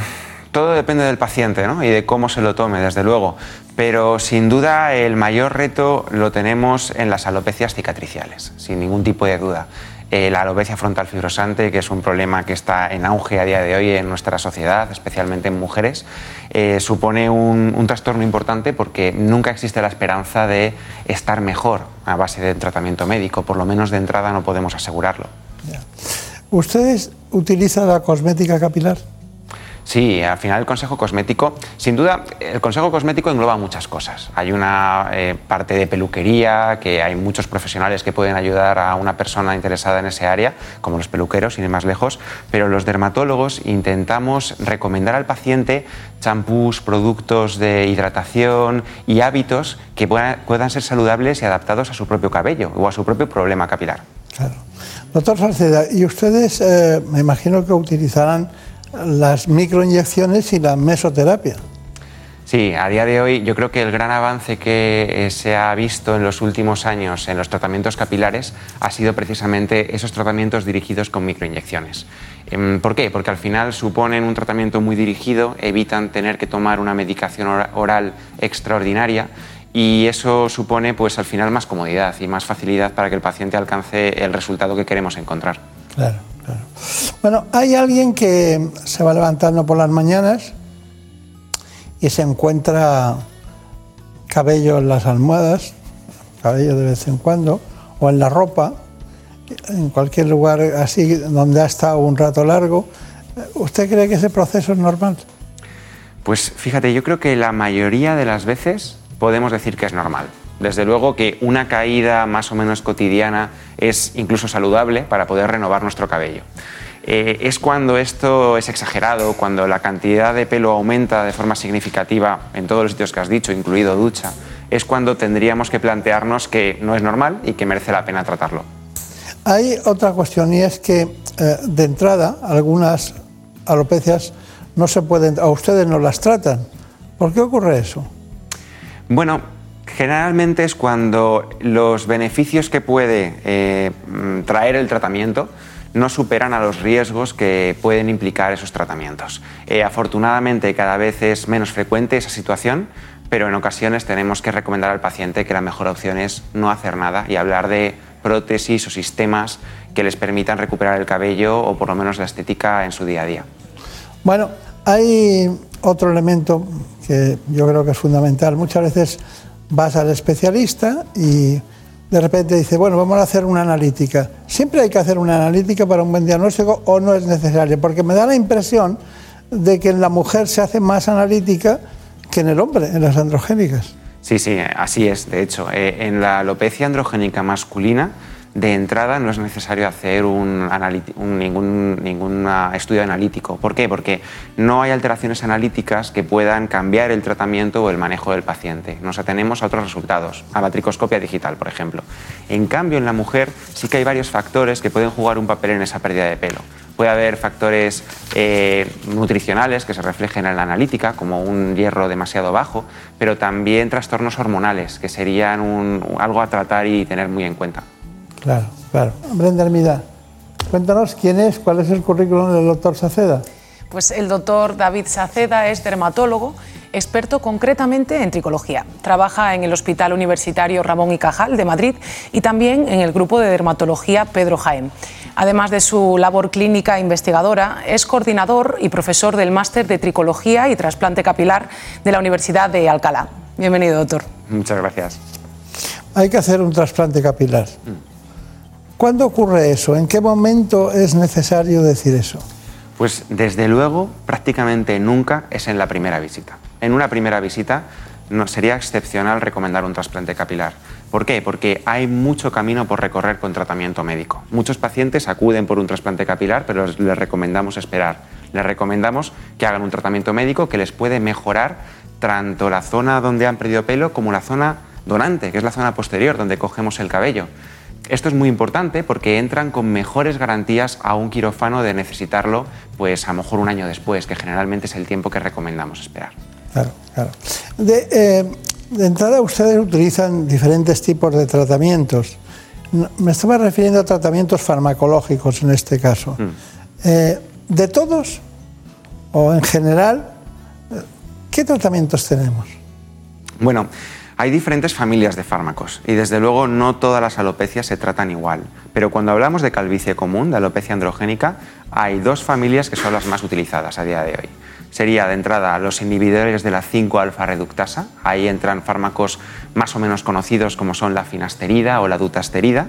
Todo depende del paciente ¿no? y de cómo se lo tome, desde luego. Pero sin duda el mayor reto lo tenemos en las alopecias cicatriciales, sin ningún tipo de duda. Eh, la alopecia frontal fibrosante, que es un problema que está en auge a día de hoy en nuestra sociedad, especialmente en mujeres, eh, supone un, un, trastorno importante porque nunca existe la esperanza de estar mejor a base de tratamiento médico, por lo menos de entrada no podemos asegurarlo. ¿Ustedes utilizan la cosmética capilar? Sí, al final el consejo cosmético, sin duda, el consejo cosmético engloba muchas cosas. Hay una eh, parte de peluquería, que hay muchos profesionales que pueden ayudar a una persona interesada en ese área, como los peluqueros, sin ir más lejos, pero los dermatólogos intentamos recomendar al paciente champús, productos de hidratación y hábitos que puedan, ser saludables y adaptados a su propio cabello o a su propio problema capilar. Claro. Doctor Salceda, ¿y ustedes eh, me imagino que utilizarán las microinyecciones y la mesoterapia. Sí, a día de hoy yo creo que el gran avance que eh, se ha visto en los últimos años en los tratamientos capilares ha sido precisamente esos tratamientos dirigidos con microinyecciones. Em, ¿Por qué? Porque al final suponen un tratamiento muy dirigido, evitan tener que tomar una medicación oral extraordinaria y eso supone pues al final más comodidad y más facilidad para que el paciente alcance el resultado que queremos encontrar. Claro. Bueno, hay alguien que se va levantando por las mañanas y se encuentra cabello en las almohadas, cabello de vez en cuando, o en la ropa, en cualquier lugar así donde ha estado un rato largo. ¿Usted cree que ese proceso es normal? Pues fíjate, yo creo que la mayoría de las veces podemos decir que es normal. Desde luego que una caída más o menos cotidiana es incluso saludable para poder renovar nuestro cabello. Eh, es cuando esto es exagerado, cuando la cantidad de pelo aumenta de forma significativa en todos los sitios que has dicho, incluido ducha, es cuando tendríamos que plantearnos que no es normal y que merece la pena tratarlo. Hay otra cuestión y es que eh, de entrada algunas alopecias no se pueden, a ustedes no las tratan. ¿Por qué ocurre eso? Bueno, Generalmente es cuando los beneficios que puede eh, mm, traer el tratamiento no superan a los riesgos que pueden implicar esos tratamientos. Eh, afortunadamente cada vez es menos frecuente esa situación, pero en ocasiones tenemos que recomendar al paciente que la mejor opción es no hacer nada y hablar de prótesis o sistemas que les permitan recuperar el cabello o por lo menos la estética en su día a día. Bueno, hay otro elemento que yo creo que es fundamental. Muchas veces vas al especialista y de repente dice, bueno, vamos a hacer una analítica. Siempre hay que hacer una analítica para un buen diagnóstico o no es necesario, porque me da la impresión de que en la mujer se hace más analítica que en el hombre, en las androgénicas. Sí, sí, así es. De hecho, eh, en la alopecia androgénica masculina, de entrada no es necesario hacer ningún, ningún, estudio analítico. ¿Por qué? Porque no hay alteraciones analíticas que puedan cambiar el tratamiento o el manejo del paciente. Nos atenemos a otros resultados, a la tricoscopia digital, por ejemplo. En cambio, en la mujer sí que hay varios factores que pueden jugar un papel en esa pérdida de pelo. Puede haber factores eh, nutricionales que se reflejen en la analítica, como un hierro demasiado bajo, pero también trastornos hormonales, que serían algo a tratar y tener muy en cuenta. Claro, claro. Brenda Hermida, cuéntanos quién es, cuál es el currículum del doctor Saceda. Pues el doctor David Saceda es dermatólogo, experto concretamente en tricología. Trabaja en el Hospital Universitario Ramón y Cajal de Madrid y también en el grupo de dermatología Pedro Jaén. Además de su labor clínica e investigadora, es coordinador y profesor del máster de tricología y trasplante capilar de la Universidad de Alcalá. Bienvenido, doctor. Muchas gracias. Hay que hacer un trasplante capilar. Mm. ¿Cuándo ocurre eso? ¿En qué momento es necesario decir eso? Pues desde luego, prácticamente nunca es en la primera visita. En una primera visita no, sería excepcional recomendar un trasplante capilar. ¿Por qué? Porque hay mucho camino por recorrer con tratamiento médico. Muchos pacientes acuden por un trasplante capilar, pero les recomendamos esperar. Les recomendamos que hagan un tratamiento médico que les puede mejorar tanto la zona donde han perdido pelo como la zona donante, que es la zona posterior donde cogemos el cabello. Esto es muy importante porque entran con mejores garantías a un quirófano de necesitarlo, pues a lo mejor un año después, que generalmente es el tiempo que recomendamos esperar. Claro, claro. De, eh, entrada, ustedes utilizan diferentes tipos de tratamientos. Me estaba refiriendo a tratamientos farmacológicos en este caso. Mm. Eh, ¿De todos o en general ¿Qué tratamientos tenemos? Bueno, hay diferentes familias de fármacos y desde luego no todas las alopecias se tratan igual. Pero cuando hablamos de calvicie común, de alopecia androgénica, hay dos familias que son las más utilizadas a día de hoy. Sería de entrada los inhibidores de la 5-alfa reductasa, ahí entran fármacos más o menos conocidos como son la finasterida o la dutasterida.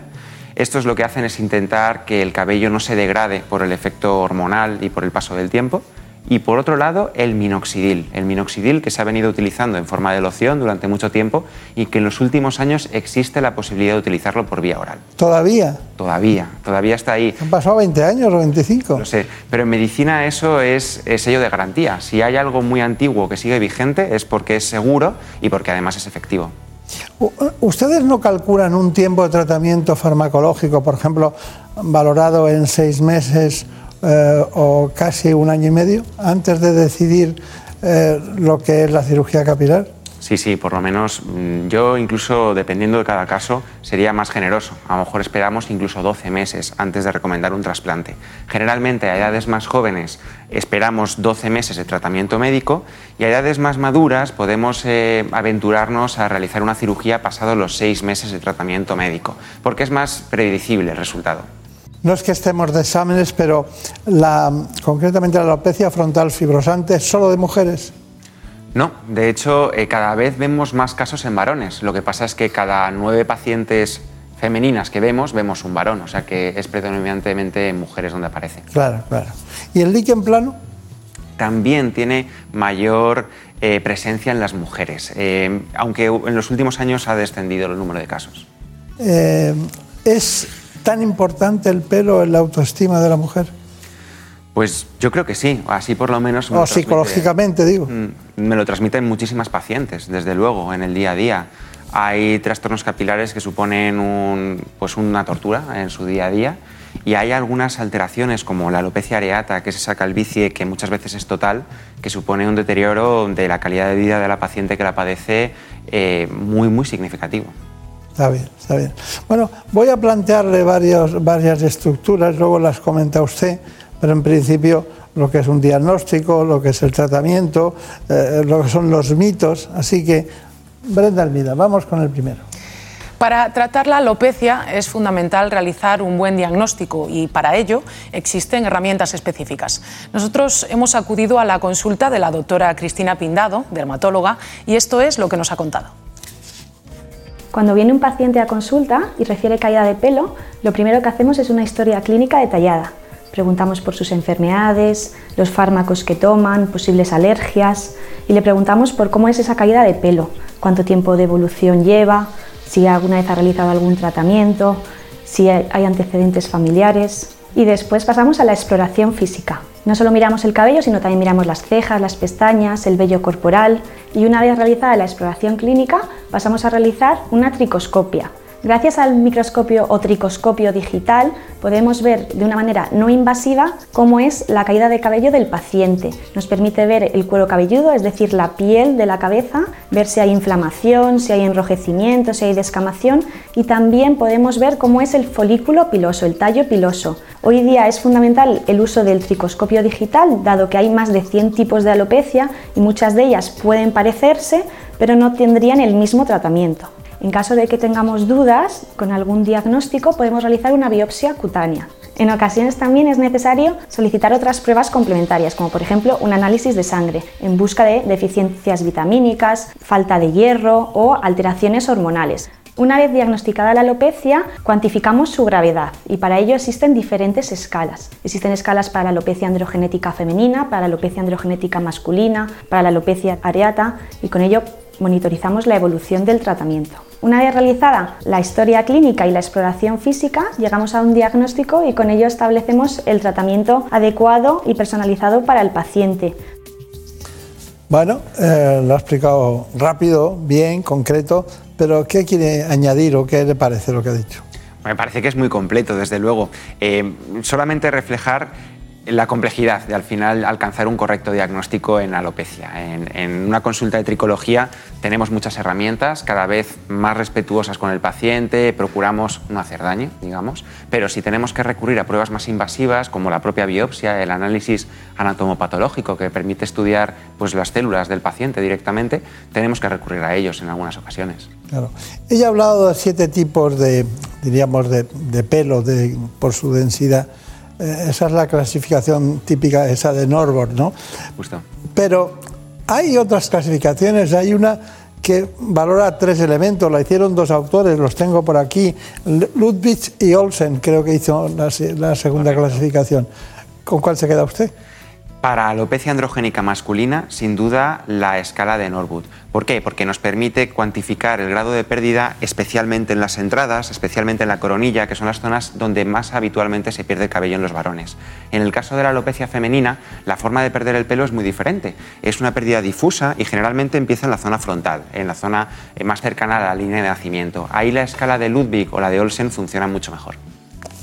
Estos lo que hacen es intentar que el cabello no se degrade por el efecto hormonal y por el paso del tiempo y por otro lado, el minoxidil. El minoxidil que se ha venido utilizando en forma de loción durante mucho tiempo y que en los últimos años existe la posibilidad de utilizarlo por vía oral. ¿Todavía? Todavía, todavía está ahí. Han pasado 20 años o 25. No sé, pero en medicina eso es, es sello de garantía. Si hay algo muy antiguo que sigue vigente es porque es seguro y porque además es efectivo. ¿Ustedes no calculan un tiempo de tratamiento farmacológico, por ejemplo, valorado en seis meses? Eh, o casi un año y medio antes de decidir eh, lo que es la cirugía capilar? Sí, sí, por lo menos mm, yo incluso dependiendo de cada caso sería más generoso. A lo mejor esperamos incluso 12 meses antes de recomendar un trasplante. Generalmente a edades más jóvenes esperamos 12 meses de tratamiento médico y a edades más maduras podemos eh, aventurarnos a realizar una cirugía pasado los 6 meses de tratamiento médico, porque es más predecible el resultado. No es que estemos de exámenes, pero la, concretamente la alopecia frontal fibrosante es solo de mujeres. No, de hecho eh, cada vez vemos más casos en varones. Lo que pasa es que cada nueve pacientes femeninas que vemos, vemos un varón, o sea que es predominantemente en mujeres donde aparece. Claro, claro. ¿Y el líquen plano? También tiene mayor eh, presencia en las mujeres, eh, aunque en los últimos años ha descendido el número de casos. ¿Es tan importante el pelo en la autoestima de la mujer? Pues yo creo que sí, así por lo menos. o psicológicamente, digo. Mm, me lo transmiten muchísimas pacientes, desde luego, en el día a día. Hay trastornos capilares que suponen un, pues una tortura en su día a día y hay algunas alteraciones como la alopecia areata, que es esa calvicie que muchas veces es total, que supone un deterioro de la calidad de vida de la paciente que la padece eh, muy, muy significativo. Está bien, está bien. Bueno, voy a plantearle varios, varias estructuras, luego las comenta usted, pero en principio lo que es un diagnóstico, lo que es el tratamiento, eh, lo que son los mitos. Así que, Brenda Almida, vamos con el primero. Para tratar la alopecia es fundamental realizar un buen diagnóstico y para ello existen herramientas específicas. Nosotros hemos acudido a la consulta de la doctora Cristina Pindado, dermatóloga, y esto es lo que nos ha contado. Cuando viene un paciente a consulta y refiere caída de pelo, lo primero que hacemos es una historia clínica detallada. Preguntamos por sus enfermedades, los fármacos que toman, posibles alergias y le preguntamos por cómo es esa caída de pelo, cuánto tiempo de evolución lleva, si alguna vez ha realizado algún tratamiento, si hay antecedentes familiares. Y después pasamos a la exploración física. No solo miramos el cabello, sino también miramos las cejas, las pestañas, el vello corporal y una vez realizada la exploración clínica pasamos a realizar una tricoscopia, Gracias al microscopio o tricoscopio digital podemos ver de una manera no invasiva cómo es la caída de cabello del paciente. Nos permite ver el cuero cabelludo, es decir, la piel de la cabeza, ver si hay inflamación, si hay enrojecimiento, si hay descamación y también podemos ver cómo es el folículo piloso, el tallo piloso. Hoy día es fundamental el uso del tricoscopio digital, dado que hay más de 100 tipos de alopecia y muchas de ellas pueden parecerse, pero no tendrían el mismo tratamiento. En caso de que tengamos dudas con algún diagnóstico, podemos realizar una biopsia cutánea. En ocasiones también es necesario solicitar otras pruebas complementarias, como por ejemplo un análisis de sangre, en busca de deficiencias vitamínicas, falta de hierro o alteraciones hormonales. Una vez diagnosticada la alopecia, cuantificamos su gravedad y para ello existen diferentes escalas. Existen escalas para la alopecia androgenética femenina, para la alopecia androgenética masculina, para la alopecia areata y con ello monitorizamos la evolución del tratamiento. Una vez realizada la historia clínica y la exploración física, llegamos a un diagnóstico y con ello establecemos el tratamiento adecuado y personalizado para el paciente. Bueno, eh, lo ha explicado rápido, bien, concreto, pero ¿qué quiere añadir o qué le parece lo que ha dicho? Me parece que es muy completo, desde luego. Eh, solamente reflejar la complejidad de al final alcanzar un correcto diagnóstico en alopecia. En, una consulta de tricología tenemos muchas herramientas, cada vez más respetuosas con el paciente, procuramos no hacer daño, digamos, pero si tenemos que recurrir a pruebas más invasivas como la propia biopsia, el análisis anatomopatológico que permite estudiar pues, las células del paciente directamente, tenemos que recurrir a ellos en algunas ocasiones. Claro. Ella ha hablado de siete tipos de, diríamos, de, pelo por su densidad. Eh, esa es la clasificación típica, esa de Norbord, ¿no? Justo. Pero hay otras clasificaciones, hay una que valora tres elementos, la hicieron dos autores, los tengo por aquí, Ludwig y Olsen, creo que hizo la segunda clasificación. ¿Con cuál se queda usted? Para alopecia androgénica masculina, sin duda, la escala de Norwood. ¿Por qué? Porque nos permite cuantificar el grado de pérdida, especialmente en las entradas, especialmente en la coronilla, que son las zonas donde más habitualmente se pierde el cabello en los varones. En el caso de la alopecia femenina, la forma de perder el pelo es muy diferente. Es una pérdida difusa y generalmente empieza en la zona frontal, en la zona eh, más cercana a la línea de nacimiento. Ahí la escala de Ludwig o la de Olsen funciona mucho mejor.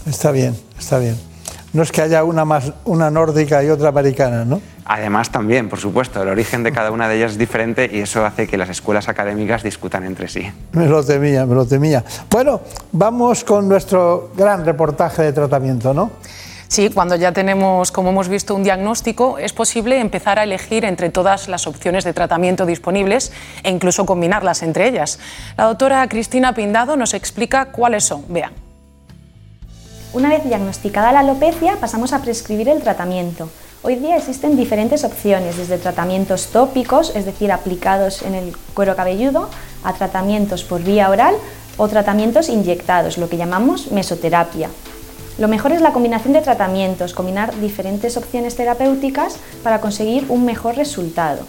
Está bien, está bien no es que haya una más una nórdica y otra americana, ¿no? Además también, por supuesto, el origen de cada una de ellas es diferente y eso hace que las escuelas académicas discutan entre sí. Me lo temía, me lo temía. Bueno, vamos con nuestro gran reportaje de tratamiento, ¿no? Sí, cuando ya tenemos, como hemos visto, un diagnóstico, es posible empezar a elegir entre todas las opciones de tratamiento disponibles e incluso combinarlas entre ellas. La doctora Cristina Pindado nos explica cuáles son. Vean. Una vez diagnosticada la alopecia, pasamos a prescribir el tratamiento. Hoy día existen diferentes opciones, desde tratamientos tópicos, es decir, aplicados en el cuero cabelludo, a tratamientos por vía oral o tratamientos inyectados, lo que llamamos mesoterapia. Lo mejor es la combinación de tratamientos, combinar diferentes opciones terapéuticas para conseguir un mejor resultado.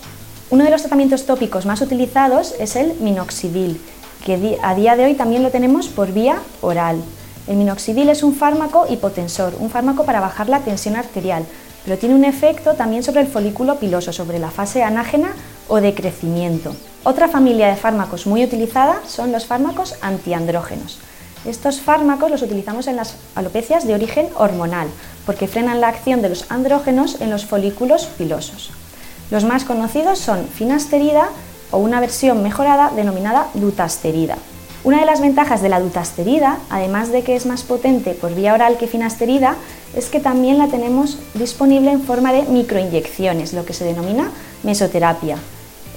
Uno de los tratamientos tópicos más utilizados es el minoxidil, que a día de hoy también lo tenemos por vía oral. El minoxidil es un fármaco hipotensor, un fármaco para bajar la tensión arterial, pero tiene un efecto también sobre el folículo piloso, sobre la fase anágena o de crecimiento. Otra familia de fármacos muy utilizada son los fármacos antiandrógenos. Estos fármacos los utilizamos en las alopecias de origen hormonal, porque frenan la acción de los andrógenos en los folículos pilosos. Los más conocidos son finasterida o una versión mejorada denominada dutasterida. Una de las ventajas de la dutasterida, además de que es más potente por vía oral que finasterida, es que también la tenemos disponible en forma de microinyecciones, lo que se denomina mesoterapia.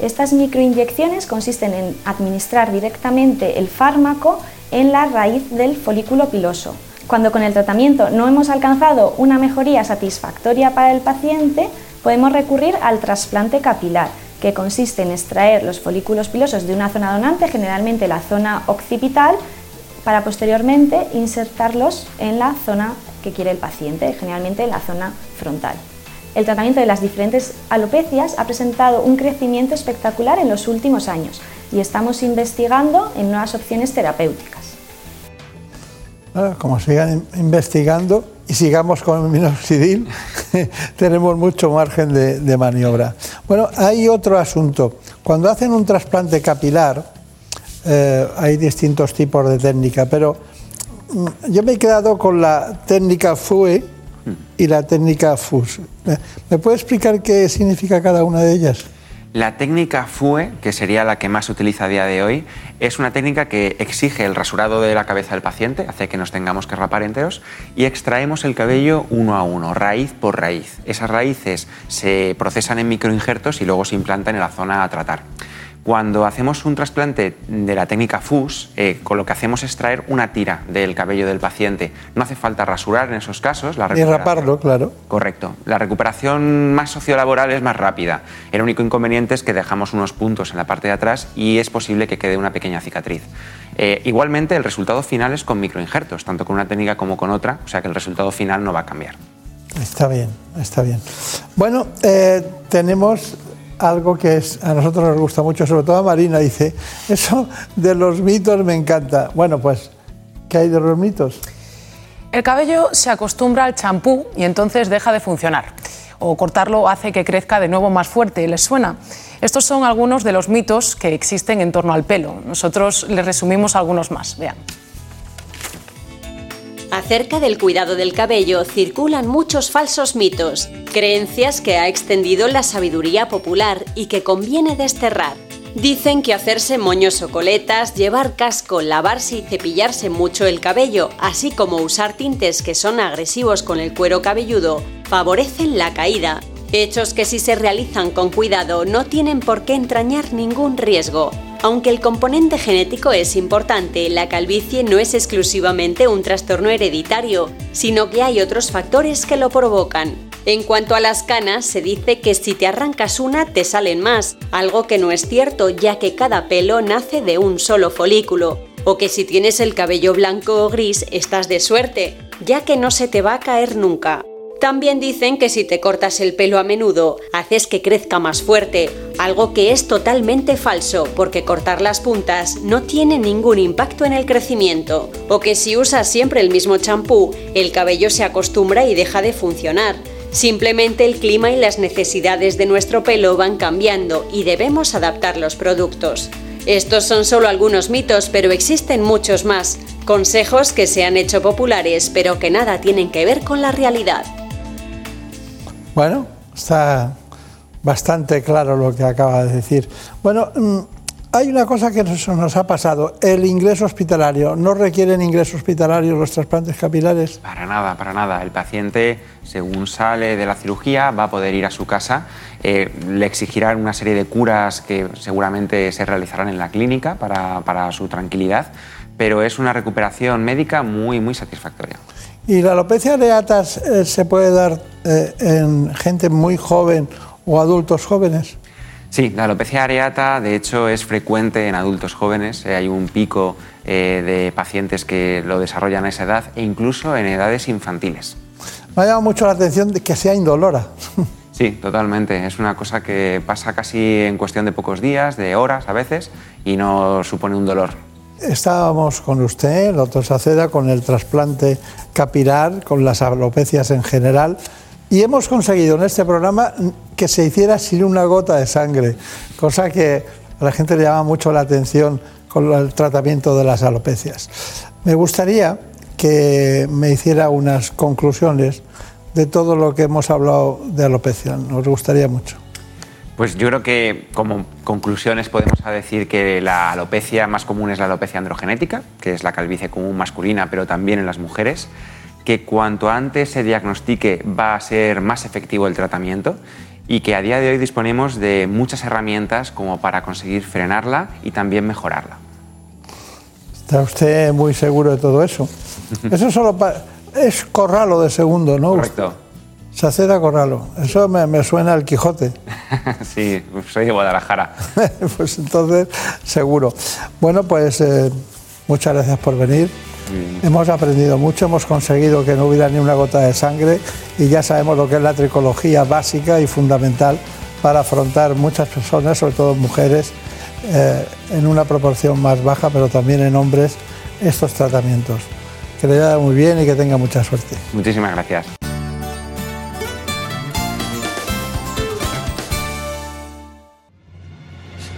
Estas microinyecciones consisten en administrar directamente el fármaco en la raíz del folículo piloso. Cuando con el tratamiento no hemos alcanzado una mejoría satisfactoria para el paciente, podemos recurrir al trasplante capilar, que consiste en extraer los folículos pilosos de una zona donante, generalmente la zona occipital, para posteriormente insertarlos en la zona que quiere el paciente, generalmente en la zona frontal. El tratamiento de las diferentes alopecias ha presentado un crecimiento espectacular en los últimos años y estamos investigando en nuevas opciones terapéuticas. como sigan investigando, y sigamos con minoxidil, tenemos mucho margen de, maniobra. Bueno, hay otro asunto. Cuando hacen un trasplante capilar, eh, hay distintos tipos de técnica, pero mm, yo me he quedado con la técnica FUE y la técnica FUS. ¿Me puede explicar qué significa cada una de ellas? La técnica FUE, que sería la que más se utiliza a día de hoy, es una técnica que exige el rasurado de la cabeza del paciente, hace que nos tengamos que rapar enteros, y extraemos el cabello uno a uno, raíz por raíz. Esas raíces se procesan en microinjertos y luego se implantan en la zona a tratar. Cuando hacemos un trasplante de la técnica FUS, eh, con lo que hacemos es traer una tira del cabello del paciente. No hace falta rasurar en esos casos. La Ni raparlo, claro. Correcto. La recuperación más sociolaboral es más rápida. El único inconveniente es que dejamos unos puntos en la parte de atrás y es posible que quede una pequeña cicatriz. Eh, igualmente, el resultado final es con microinjertos, tanto con una técnica como con otra, o sea que el resultado final no va a cambiar. Está bien, está bien. Bueno, eh, tenemos algo que es, a nosotros nos gusta mucho, sobre todo a Marina, dice, eso de los mitos me encanta. Bueno, pues, ¿qué hay de los mitos? El cabello se acostumbra al champú y entonces deja de funcionar. O cortarlo hace que crezca de nuevo más fuerte. ¿Les suena? Estos son algunos de los mitos que existen en torno al pelo. Nosotros les resumimos algunos más. Vean. Acerca del cuidado del cabello circulan muchos falsos mitos, creencias que ha extendido la sabiduría popular y que conviene desterrar. Dicen que hacerse moños o coletas, llevar casco, lavarse y cepillarse mucho el cabello, así como usar tintes que son agresivos con el cuero cabelludo, favorecen la caída. Hechos que si se realizan con cuidado no tienen por qué entrañar ningún riesgo. Aunque el componente genético es importante, la calvicie no es exclusivamente un trastorno hereditario, sino que hay otros factores que lo provocan. En cuanto a las canas, se dice que si te arrancas una te salen más, algo que no es cierto ya que cada pelo nace de un solo folículo, o que si tienes el cabello blanco o gris estás de suerte, ya que no se te va a caer nunca. También dicen que si te cortas el pelo a menudo, haces que crezca más fuerte, algo que es totalmente falso, porque cortar las puntas no tiene ningún impacto en el crecimiento, o que si usas siempre el mismo champú, el cabello se acostumbra y deja de funcionar. Simplemente el clima y las necesidades de nuestro pelo van cambiando y debemos adaptar los productos. Estos son solo algunos mitos, pero existen muchos más, consejos que se han hecho populares, pero que nada tienen que ver con la realidad. Bueno, está bastante claro lo que acaba de decir. Bueno, mm, hay una cosa que nos, ha pasado, el ingreso hospitalario. ¿No requieren ingreso hospitalario los trasplantes capilares? Para nada, para nada. El paciente, según sale de la cirugía, va a poder ir a su casa. Eh, le exigirán una serie de curas que seguramente se realizarán en la clínica para, para su tranquilidad, pero es una recuperación médica muy, muy satisfactoria. ¿Y la alopecia areata eh, se puede dar eh, en gente muy joven o adultos jóvenes? Sí, la alopecia areata de hecho es frecuente en adultos jóvenes. Eh, hay un pico de pacientes que lo desarrollan a esa edad e incluso en edades infantiles. Me ha llamado mucho la atención de que sea indolora. Sí, totalmente. Es una cosa que pasa casi en cuestión de pocos días, de horas a veces, y no supone un dolor. Estábamos con usted, doctor Saceda, con el trasplante capilar, con las alopecias en general, y hemos conseguido en este programa que se hiciera sin una gota de sangre, cosa que a la gente le llama mucho la atención con el tratamiento de las alopecias. Me gustaría que me hiciera unas conclusiones de todo lo que hemos hablado de alopecia. Nos gustaría mucho. Pues yo creo que como conclusiones podemos decir que la alopecia más común es la alopecia androgenética, que es la calvicie común masculina, pero también en las mujeres, que cuanto antes se diagnostique va a ser más efectivo el tratamiento y que a día de hoy disponemos de muchas herramientas como para conseguir frenarla y también mejorarla. ¿Está usted muy seguro de todo eso? Eso solo es corralo de segundo, ¿no? Correcto. Saceda Corralo, eso me, suena al Quijote. sí, soy de Guadalajara. pues entonces, seguro. Bueno, pues eh, muchas gracias por venir. Hemos aprendido mucho, hemos conseguido que no hubiera ni una gota de sangre y ya sabemos lo que es la tricología básica y fundamental para afrontar muchas personas, sobre todo mujeres, eh, en una proporción más baja, pero también en hombres, estos tratamientos. Que le vaya muy bien y que tenga mucha suerte. Muchísimas gracias.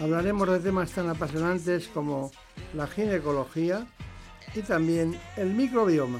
Hablaremos de temas tan apasionantes como la ginecología y también el microbioma.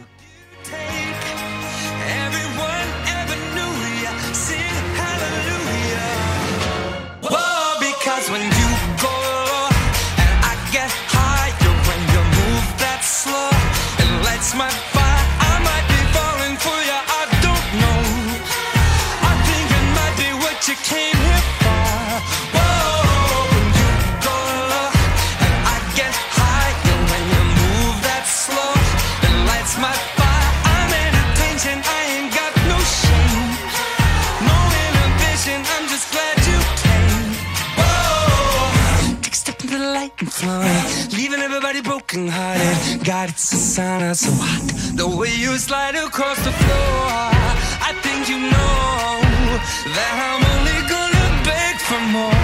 Everybody broken hearted. God, it's a sign of so hot. The way you slide across the floor, I think you know. that I'm only gonna beg for more.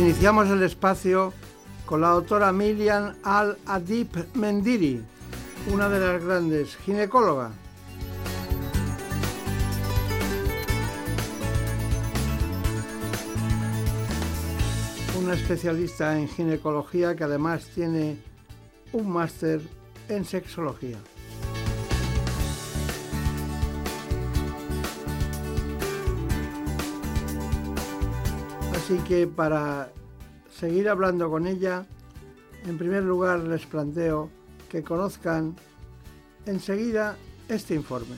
Iniciamos el espacio con la doctora Milian Al-Adib Mendiri, una de las grandes ginecólogas. Una especialista en ginecología que además tiene un máster en sexología. Así que para seguir hablando con ella, en primer lugar les planteo que conozcan enseguida este informe.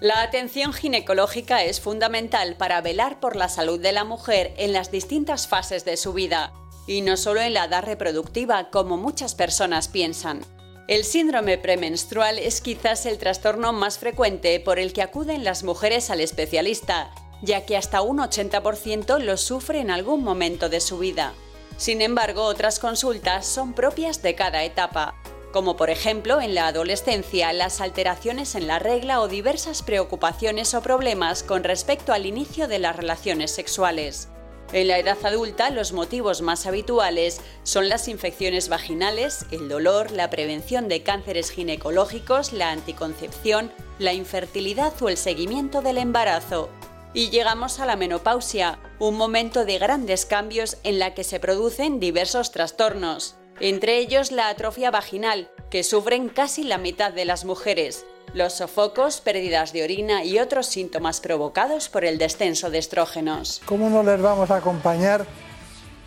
La atención ginecológica es fundamental para velar por la salud de la mujer en las distintas fases de su vida, y no solo en la edad reproductiva, como muchas personas piensan. El síndrome premenstrual es quizás el trastorno más frecuente por el que acuden las mujeres al especialista, ya que hasta un 80% lo sufre en algún momento de su vida. Sin embargo, otras consultas son propias de cada etapa, como por ejemplo en la adolescencia las alteraciones en la regla o diversas preocupaciones o problemas con respecto al inicio de las relaciones sexuales. En la edad adulta, los motivos más habituales son las infecciones vaginales, el dolor, la prevención de cánceres ginecológicos, la anticoncepción, la infertilidad o el seguimiento del embarazo. Y llegamos a la menopausia, un momento de grandes cambios en la que se producen diversos trastornos, entre ellos la atrofia vaginal, que sufren casi la mitad de las mujeres, los sofocos, pérdidas de orina y otros síntomas provocados por el descenso de estrógenos. ¿Cómo no les vamos a acompañar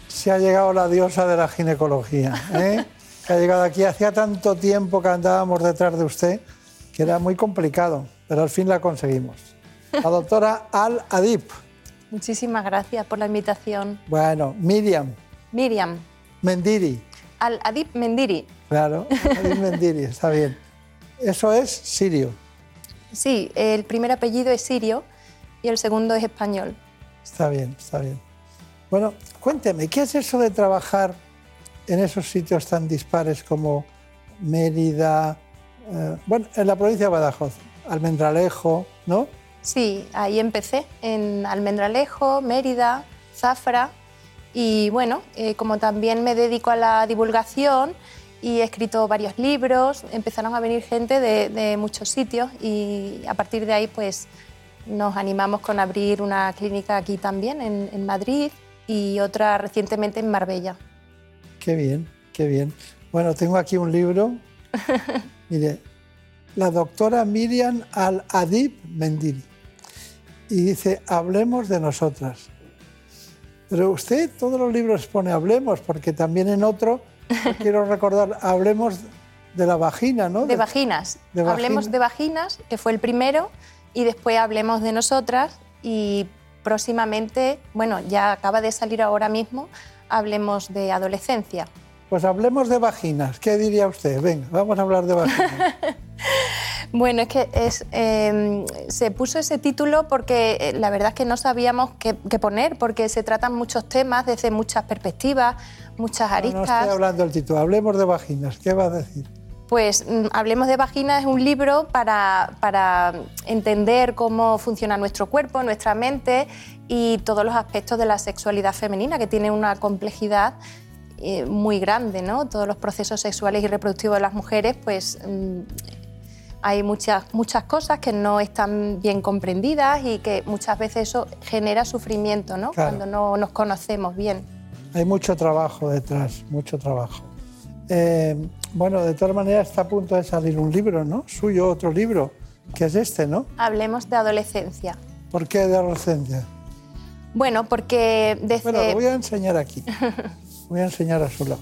si ha llegado la diosa de la ginecología? eh? que ha llegado aquí hacía tanto tiempo que andábamos detrás de usted que era muy complicado, pero al fin la conseguimos. La doctora Al Adib. Muchísimas gracias por la invitación. Bueno, Miriam Miriam, Mendiri. Al Adib Mendiri. Claro, Adib Mendiri, está bien. Eso es sirio. Sí, el primer apellido es sirio y el segundo es español. Está bien, está bien. Bueno, cuénteme, ¿qué es eso de trabajar en esos sitios tan dispares como Mérida, eh, bueno, en la provincia de Badajoz, Almendralejo, ¿no? Sí, ahí empecé, en Almendralejo, Mérida, Zafra. Y bueno, eh, como también me dedico a la divulgación y he escrito varios libros, empezaron a venir gente de, de muchos sitios y a partir de ahí pues nos animamos con abrir una clínica aquí también, en, en Madrid, y otra recientemente en Marbella. Qué bien, qué bien. Bueno, tengo aquí un libro. Mire, la doctora Miriam Al-Adib Mendiri. Y dice, hablemos de nosotras. Pero usted todos los libros pone hablemos, porque también en otro, quiero recordar, hablemos de la vagina, ¿no? De vaginas. de Hablemos vagina. de vaginas, que fue el primero, y después hablemos de nosotras y próximamente, bueno, ya acaba de salir ahora mismo, hablemos de adolescencia. Pues hablemos de vaginas. ¿Qué diría usted? Venga, vamos a hablar de vaginas. Bueno, es que es, eh, se puso ese título porque eh, la verdad es que no sabíamos qué, qué poner, porque se tratan muchos temas desde muchas perspectivas, muchas aristas. no estoy hablando del título, hablemos de vaginas. ¿Qué va a decir? Pues mm, Hablemos de Vagina es un libro para, para entender cómo funciona nuestro cuerpo, nuestra mente y todos los aspectos de la sexualidad femenina, que tiene una complejidad eh, muy grande, ¿no? Todos los procesos sexuales y reproductivos de las mujeres, pues mm, hay muchas, muchas cosas que no están bien comprendidas y que muchas veces eso genera sufrimiento, ¿no? Claro. Cuando no nos conocemos bien. Hay mucho trabajo detrás, mucho trabajo. Eh, bueno, de todas maneras está a punto de salir un libro, ¿no? Suyo, otro libro, que es este, ¿no? Hablemos de adolescencia. ¿Por qué de adolescencia? Bueno, porque desde... Bueno, lo voy a enseñar aquí. Voy a enseñar a su lado.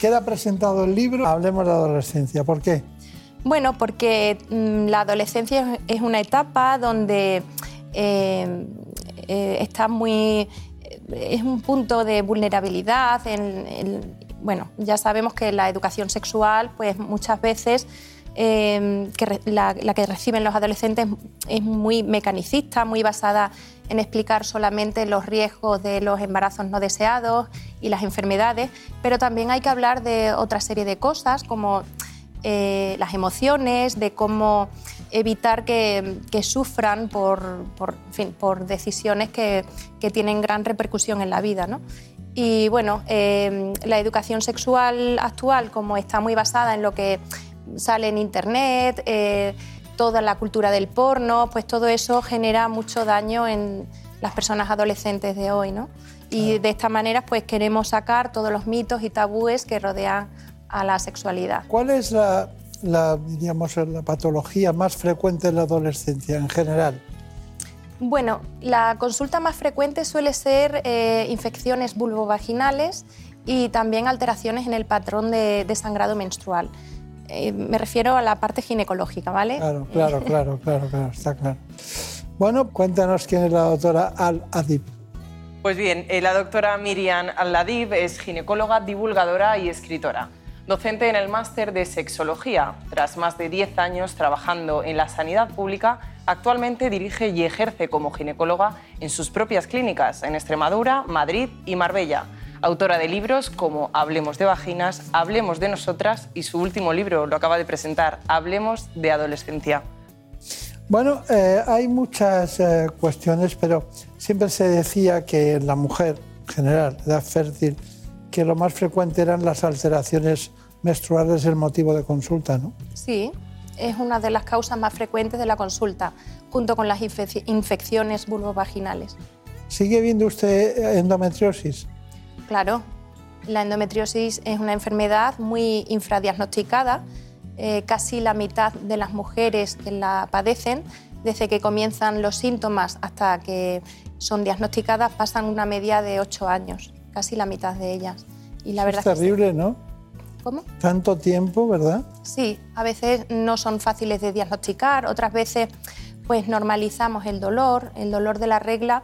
Queda presentado el libro, hablemos de adolescencia. ¿Por qué? Bueno, porque mm, la adolescencia es una etapa donde eh, eh, está muy. Es un punto de vulnerabilidad. en- en- bueno, ya sabemos que la educación sexual, pues muchas veces. eh, que la que reciben los adolescentes es muy mecanicista, muy basada en explicar solamente los riesgos de los embarazos no deseados y las enfermedades, pero también hay que hablar de otra serie de cosas como eh, las emociones, de cómo evitar que, que sufran por, por, en fin, por decisiones que, que tienen gran repercusión en la vida. ¿no? Y bueno, eh, la educación sexual actual, como está muy basada en lo que sale en Internet, eh, toda la cultura del porno, pues todo eso genera mucho daño en las personas adolescentes de hoy. ¿no? Y de esta manera pues queremos sacar todos los mitos y tabúes que rodean a la sexualidad. ¿Cuál es la, la, diríamos, la patología más frecuente en la adolescencia en general? Bueno, la consulta más frecuente suele ser eh, infecciones vulvovaginales y también alteraciones en el patrón de, de sangrado menstrual. Eh, me refiero a la parte ginecológica, ¿vale? Claro, claro, claro, claro, claro, está claro. Bueno, cuéntanos quién es la doctora Al-Adib. Pues bien, eh, la doctora Miriam Al-Ladib es ginecóloga, divulgadora y escritora. Docente en el máster de sexología. Tras más de 10 años trabajando en la sanidad pública, actualmente dirige y ejerce como ginecóloga en sus propias clínicas en Extremadura, Madrid y Marbella. Autora de libros como Hablemos de vaginas, Hablemos de nosotras y su último libro lo acaba de presentar, Hablemos de adolescencia. Bueno, eh, hay muchas eh, cuestiones, pero siempre se decía que en la mujer, en general, edad fértil, que lo más frecuente eran las alteraciones menstruales el motivo de consulta, ¿no? Sí, es una de las causas más frecuentes de la consulta, junto con las infec- infecciones vulvovaginales. ¿Sigue viendo usted endometriosis? Claro, la endometriosis es una enfermedad muy infradiagnosticada. Eh, casi la mitad de las mujeres que la padecen, desde que comienzan los síntomas hasta que son diagnosticadas, pasan una media de ocho años, casi la mitad de ellas. Y la verdad es es que terrible, ¿no? ¿Cómo? Tanto tiempo, ¿verdad? Sí, a veces no son fáciles de diagnosticar, otras veces pues normalizamos el dolor, el dolor de la regla,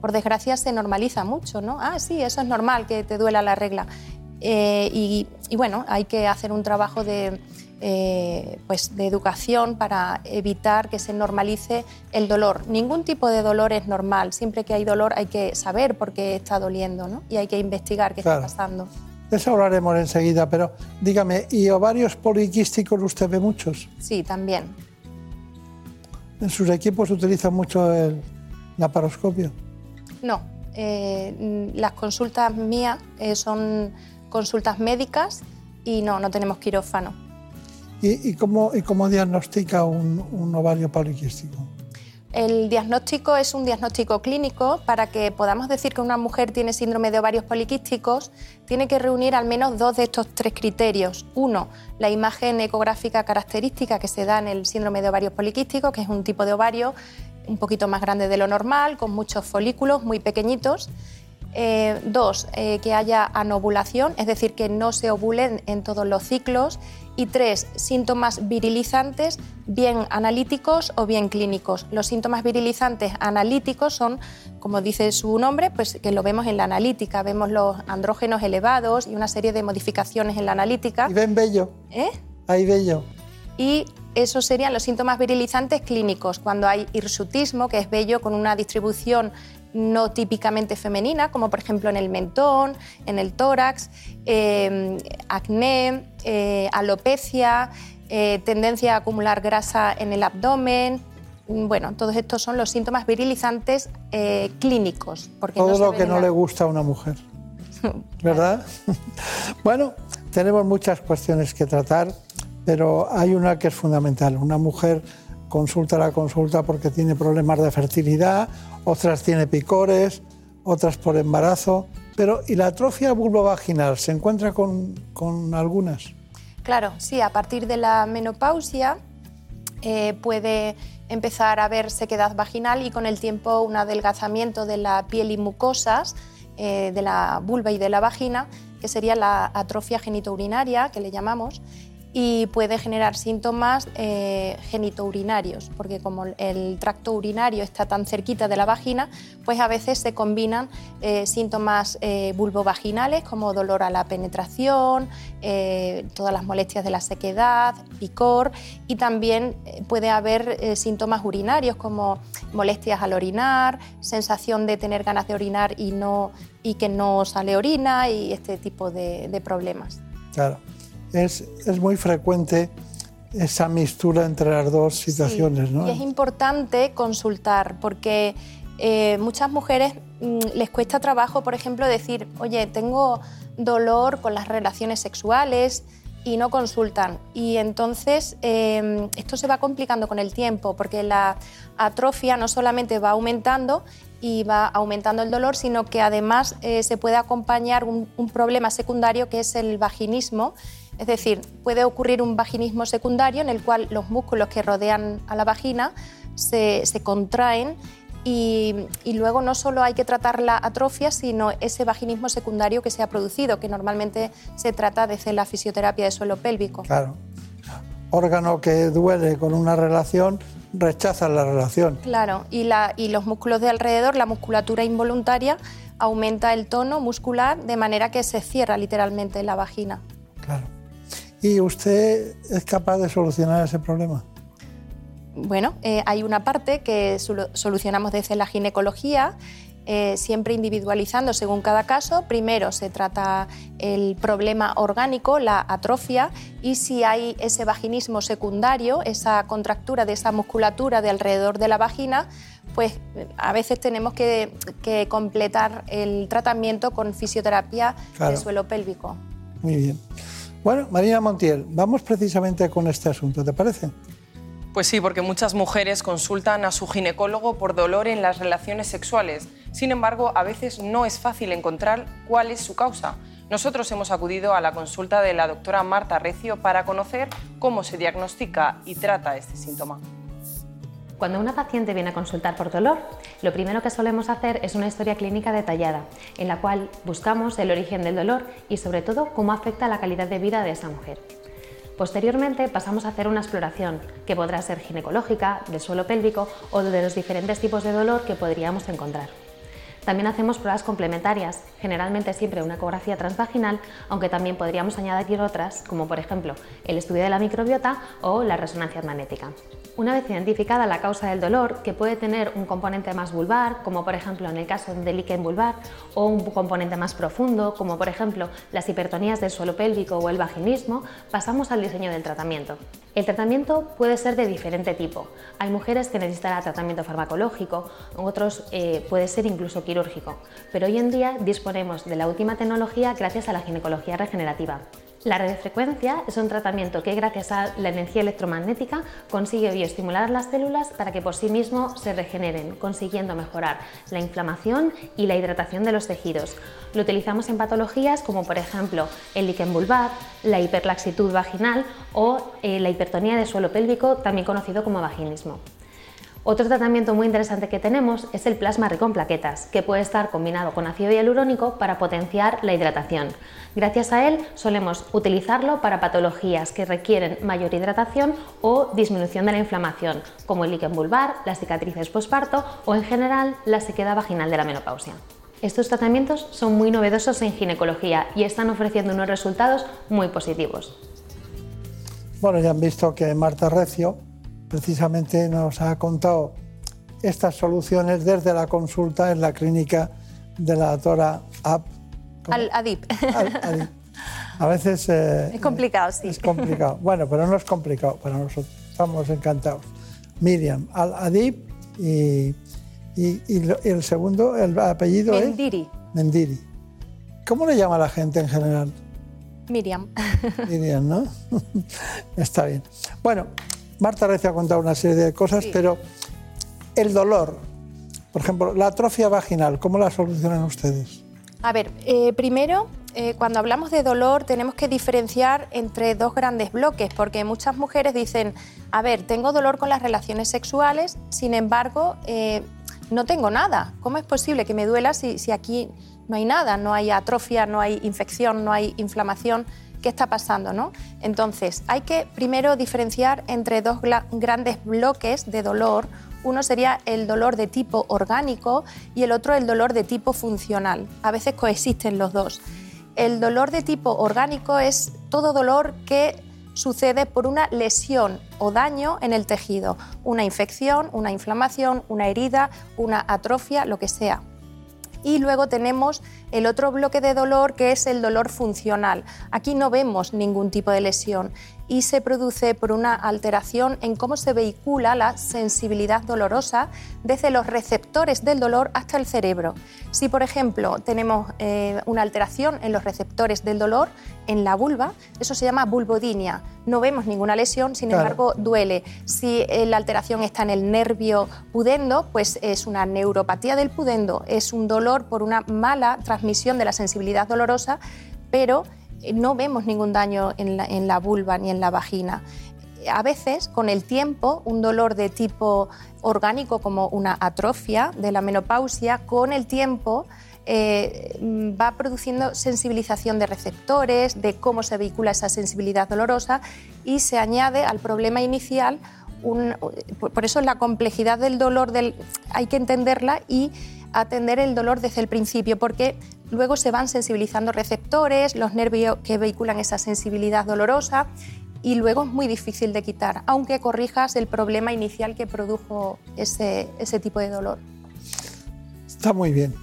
por desgracia se normaliza mucho, ¿no? Ah, sí, eso es normal que te duela la regla. Eh, y, y bueno, hay que hacer un trabajo de, eh, pues de educación para evitar que se normalice el dolor. Ningún tipo de dolor es normal, siempre que hay dolor hay que saber por qué está doliendo, ¿no? Y hay que investigar qué Claro. está pasando. De eso hablaremos enseguida, pero dígame, ¿y ovarios poliquísticos usted ve muchos? Sí, también. ¿En sus equipos utilizan mucho el laparoscopio? No, eh, las consultas mías eh, son consultas médicas y no, no tenemos quirófano. ¿Y, y cómo, y cómo diagnostica un, un ovario poliquístico? El diagnóstico es un diagnóstico clínico. Para que podamos decir que una mujer tiene síndrome de ovarios poliquísticos, tiene que reunir al menos dos de estos tres criterios. Uno, la imagen ecográfica característica que se da en el síndrome de ovarios poliquísticos, que es un tipo de ovario un poquito más grande de lo normal, con muchos folículos muy pequeñitos. Eh, dos, eh, que haya anovulación, es decir, que no se ovulen en todos los ciclos. Y tres, síntomas virilizantes, bien analíticos o bien clínicos. Los síntomas virilizantes analíticos son, como dice su nombre, pues que lo vemos en la analítica. Vemos los andrógenos elevados y una serie de modificaciones en la analítica. ¿Y ven bello? ¿Eh? Ahí bello. y esos serían los síntomas virilizantes clínicos, cuando hay hirsutismo, que es vello con una distribución no típicamente femenina, como por ejemplo en el mentón, en el tórax, eh, acné, eh, alopecia, eh, tendencia a acumular grasa en el abdomen. Bueno, todos estos son los síntomas virilizantes eh, clínicos. Porque Todo no lo que no le gusta a una mujer. ¿Verdad? bueno, tenemos muchas cuestiones que tratar, pero hay una que es fundamental. Una mujer consulta la consulta porque tiene problemas de fertilidad, otras tiene picores, otras por embarazo. Pero, ¿y la atrofia vulvovaginal? ¿Se encuentra con, con algunas? Claro, sí, a partir de la menopausia eh, puede empezar a haber sequedad vaginal y con el tiempo un adelgazamiento de la piel y mucosas eh, de la vulva y de la vagina, que sería la atrofia genitourinaria, que le llamamos, y puede generar síntomas eh, genitourinarios, porque como el tracto urinario está tan cerquita de la vagina, pues a veces se combinan eh, síntomas eh, vulvovaginales como dolor a la penetración, eh, todas las molestias de la sequedad, picor y también puede haber síntomas urinarios como molestias al orinar, sensación de tener ganas de orinar y, no, y que no sale orina y este tipo de- de problemas. Claro. Es, es muy frecuente esa mistura entre las dos situaciones, ¿no? Y es importante consultar porque eh, muchas mujeres mm, les cuesta trabajo, por ejemplo, decir, oye, tengo dolor con las relaciones sexuales y no consultan. Y entonces eh, esto se va complicando con el tiempo porque la atrofia no solamente va aumentando y va aumentando el dolor, sino que además eh, se puede acompañar un, un problema secundario que es el vaginismo. Es decir, puede ocurrir un vaginismo secundario en el cual los músculos que rodean a la vagina se, se contraen y, y luego no solo hay que tratar la atrofia, sino ese vaginismo secundario que se ha producido, que normalmente se trata desde la fisioterapia de suelo pélvico. Claro. Órgano que duele con una relación, rechaza la relación. Claro, y, la- y los músculos de alrededor, la musculatura involuntaria, aumenta el tono muscular de manera que se cierra literalmente la vagina. ¿Y usted es capaz de solucionar ese problema? Bueno, eh, hay una parte que solu- solucionamos desde la ginecología, eh, siempre individualizando según cada caso. Primero se trata el problema orgánico, la atrofia, y si hay ese vaginismo secundario, esa contractura de esa musculatura de alrededor de la vagina, pues eh, a veces tenemos que, que completar el tratamiento con fisioterapia Claro. de suelo pélvico. Muy bien. Bueno, Marina Montiel, vamos precisamente con este asunto, ¿te parece? Pues sí, porque muchas mujeres consultan a su ginecólogo por dolor en las relaciones sexuales. Sin embargo, a veces no es fácil encontrar cuál es su causa. Nosotros hemos acudido a la consulta de la doctora Marta Recio para conocer cómo se diagnostica y trata este síntoma. Cuando una paciente viene a consultar por dolor, lo primero que solemos hacer es una historia clínica detallada, en la cual buscamos el origen del dolor y sobre todo cómo afecta la calidad de vida de esa mujer. Posteriormente pasamos a hacer una exploración, que podrá ser ginecológica, del suelo pélvico o de los diferentes tipos de dolor que podríamos encontrar. También hacemos pruebas complementarias, generalmente siempre una ecografía transvaginal, aunque también podríamos añadir otras, como por ejemplo el estudio de la microbiota o la resonancia magnética. Una vez identificada la causa del dolor, que puede tener un componente más vulvar, como por ejemplo en el caso del líquen vulvar, o un componente más profundo, como por ejemplo las hipertonías del suelo pélvico o el vaginismo, pasamos al diseño del tratamiento. El tratamiento puede ser de diferente tipo. Hay mujeres que necesitan tratamiento farmacológico, otros eh, puede ser incluso quirúrgico, pero hoy en día disponemos de la última tecnología gracias a la ginecología regenerativa. La radiofrecuencia es un tratamiento que gracias a la energía electromagnética consigue bioestimular las células para que por sí mismo se regeneren, consiguiendo mejorar la inflamación y la hidratación de los tejidos. Lo utilizamos en patologías como por ejemplo el líquen vulvar, la hiperlaxitud vaginal o eh, la hipertonía del suelo pélvico, también conocido como vaginismo. Otro tratamiento muy interesante que tenemos es el plasma rico en plaquetas, que puede estar combinado con ácido hialurónico para potenciar la hidratación. Gracias a él solemos utilizarlo para patologías que requieren mayor hidratación o disminución de la inflamación, como el líquen vulvar, las cicatrices posparto o en general la sequedad vaginal de la menopausia. Estos tratamientos son muy novedosos en ginecología y están ofreciendo unos resultados muy positivos. Bueno, ya han visto que Marta Recio precisamente nos ha contado estas soluciones desde la consulta en la clínica de la doctora Ab. Al Adip. Al- Adip. A veces eh, Es complicado, sí. es complicado. Bueno, pero no es complicado para nosotros. Estamos encantados. Miriam Al Adib y, y- y lo- y el segundo, el apellido Mendiri. es Mendiri. ¿Cómo le llama la gente en general? Miriam. Miriam, ¿no? Está bien. Bueno, Marta Recio ha contado una serie de cosas, pero el dolor, por ejemplo, la atrofia vaginal, ¿cómo la solucionan ustedes? A ver, eh, primero, eh, cuando hablamos de dolor tenemos que diferenciar entre dos grandes bloques, porque muchas mujeres dicen, a ver, tengo dolor con las relaciones sexuales, sin embargo, eh, no tengo nada. ¿Cómo es posible que me duela si, si aquí no hay nada? No hay atrofia, no hay infección, no hay inflamación. ¿Qué está pasando? ¿no? Entonces, hay que primero diferenciar entre dos grandes bloques de dolor. Uno sería el dolor de tipo orgánico y el otro el dolor de tipo funcional. A veces coexisten los dos. El dolor de tipo orgánico es todo dolor que sucede por una lesión o daño en el tejido, una infección, una inflamación, una herida, una atrofia, lo que sea. Y luego tenemos el otro bloque de dolor que es el dolor funcional. Aquí no vemos ningún tipo de lesión y se produce por una alteración en cómo se vehicula la sensibilidad dolorosa desde los receptores del dolor hasta el cerebro. Si, por ejemplo, tenemos eh, una alteración en los receptores del dolor en la vulva, eso se llama vulvodinia. No vemos ninguna lesión, sin Claro. embargo, duele. Si eh, la alteración está en el nervio pudendo, pues es una neuropatía del pudendo, es un dolor por una mala transmisión de la sensibilidad dolorosa, pero no vemos ningún daño en la, vulva ni en la vagina. A veces, con el tiempo, un dolor de tipo orgánico como una atrofia de la menopausia, con el tiempo eh, va produciendo sensibilización de receptores, de cómo se vehicula esa sensibilidad dolorosa y se añade al problema inicial por eso la complejidad del dolor del, hay que entenderla y atender el dolor desde el principio, porque luego se van sensibilizando receptores, los nervios que vehiculan esa sensibilidad dolorosa y luego es muy difícil de quitar, aunque corrijas el problema inicial que produjo ese, ese tipo de dolor. Está muy bien,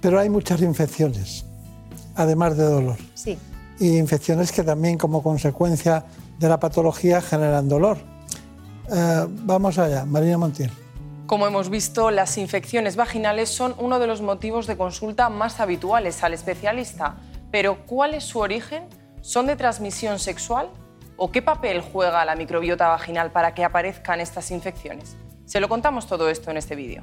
pero hay muchas infecciones, además de dolor. Sí. Y infecciones que también como consecuencia de la patología generan dolor. Eh, vamos allá, Marina Montiel. Como hemos visto, las infecciones vaginales son uno de los motivos de consulta más habituales al especialista. Pero, ¿cuál es su origen? ¿Son de transmisión sexual? ¿O qué papel juega la microbiota vaginal para que aparezcan estas infecciones? Se lo contamos todo esto en este vídeo.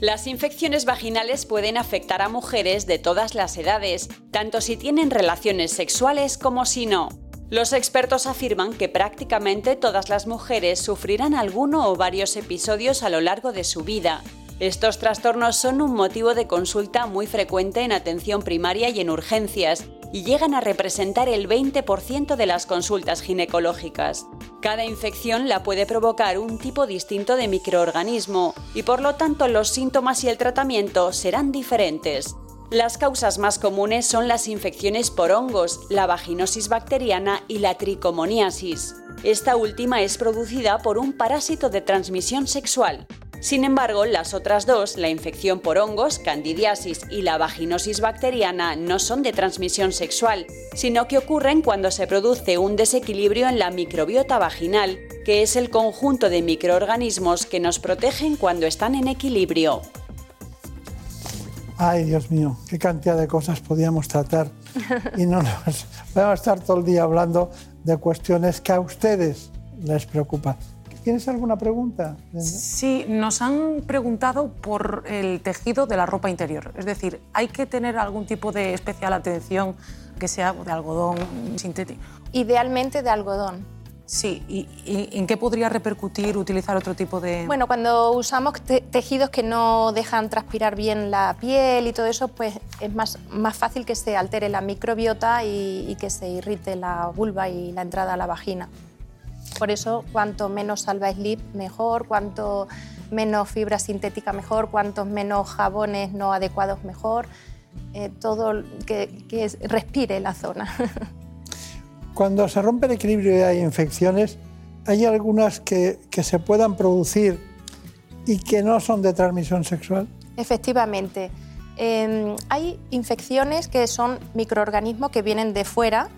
Las infecciones vaginales pueden afectar a mujeres de todas las edades, tanto si tienen relaciones sexuales como si no. Los expertos afirman que prácticamente todas las mujeres sufrirán alguno o varios episodios a lo largo de su vida. Estos trastornos son un motivo de consulta muy frecuente en atención primaria y en urgencias, y llegan a representar el 20% de las consultas ginecológicas. Cada infección la puede provocar un tipo distinto de microorganismo y por lo tanto los síntomas y el tratamiento serán diferentes. Las causas más comunes son las infecciones por hongos, la vaginosis bacteriana y la tricomoniasis. Esta última es producida por un parásito de transmisión sexual. Sin embargo, las otras dos, la infección por hongos, candidiasis y la vaginosis bacteriana, no son de transmisión sexual, sino que ocurren cuando se produce un desequilibrio en la microbiota vaginal, que es el conjunto de microorganismos que nos protegen cuando están en equilibrio. Ay, Dios mío, qué cantidad de cosas podíamos tratar y no nos vamos a estar todo el día hablando de cuestiones que a ustedes les preocupan. ¿Tienes alguna pregunta? Sí, nos han preguntado por el tejido de la ropa interior. Es decir, ¿hay que tener algún tipo de especial atención que sea de algodón sintético? Idealmente de algodón. Sí, ¿y, y en qué podría repercutir utilizar otro tipo de...? Bueno, cuando usamos te- tejidos que no dejan transpirar bien la piel y todo eso, pues es más, más fácil que se altere la microbiota y, y que se irrite la vulva y la entrada a la vagina. Por eso, cuanto menos salva slip, mejor, cuanto menos fibra sintética, mejor, cuantos menos jabones no adecuados, mejor. Eh, todo que, que respire la zona. Cuando se rompe el equilibrio y hay infecciones, hay algunas que, que se puedan producir y que no son de transmisión sexual. Efectivamente. Eh, hay infecciones que son microorganismos que vienen de fuera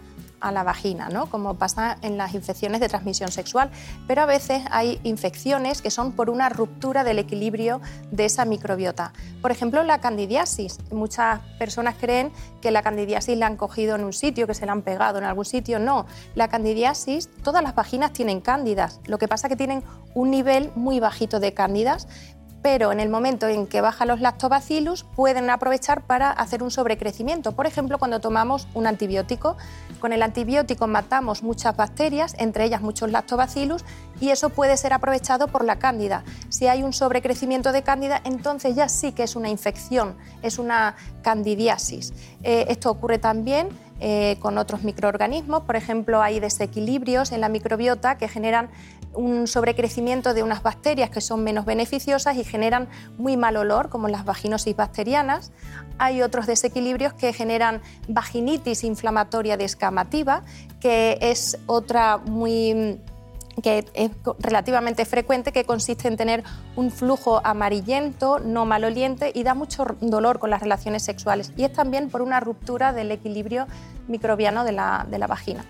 a la vagina, ¿no? como pasa en las infecciones de transmisión sexual, pero a veces hay infecciones que son por una ruptura del equilibrio de esa microbiota. Por ejemplo, la candidiasis. Muchas personas creen que la candidiasis la han cogido en un sitio, que se la han pegado en algún sitio. No, la candidiasis, todas las vaginas tienen cándidas, lo que pasa es que tienen un nivel muy bajito de cándidas, pero en el momento en que bajan los lactobacillus pueden aprovechar para hacer un sobrecrecimiento. Por ejemplo, cuando tomamos un antibiótico, con el antibiótico matamos muchas bacterias, entre ellas muchos lactobacillus, y eso puede ser aprovechado por la cándida. Si hay un sobrecrecimiento de cándida, entonces ya sí que es una infección, es una candidiasis. Eh, esto ocurre también eh, con otros microorganismos, por ejemplo, hay desequilibrios en la microbiota que generan un sobrecrecimiento de unas bacterias que son menos beneficiosas y generan muy mal olor, como las vaginosis bacterianas. Hay otros desequilibrios que generan vaginitis inflamatoria descamativa, que es otra muy que es relativamente frecuente, que consiste en tener un flujo amarillento, no maloliente y da mucho dolor con las relaciones sexuales. Y es también por una ruptura del equilibrio microbiano de la, de la vagina.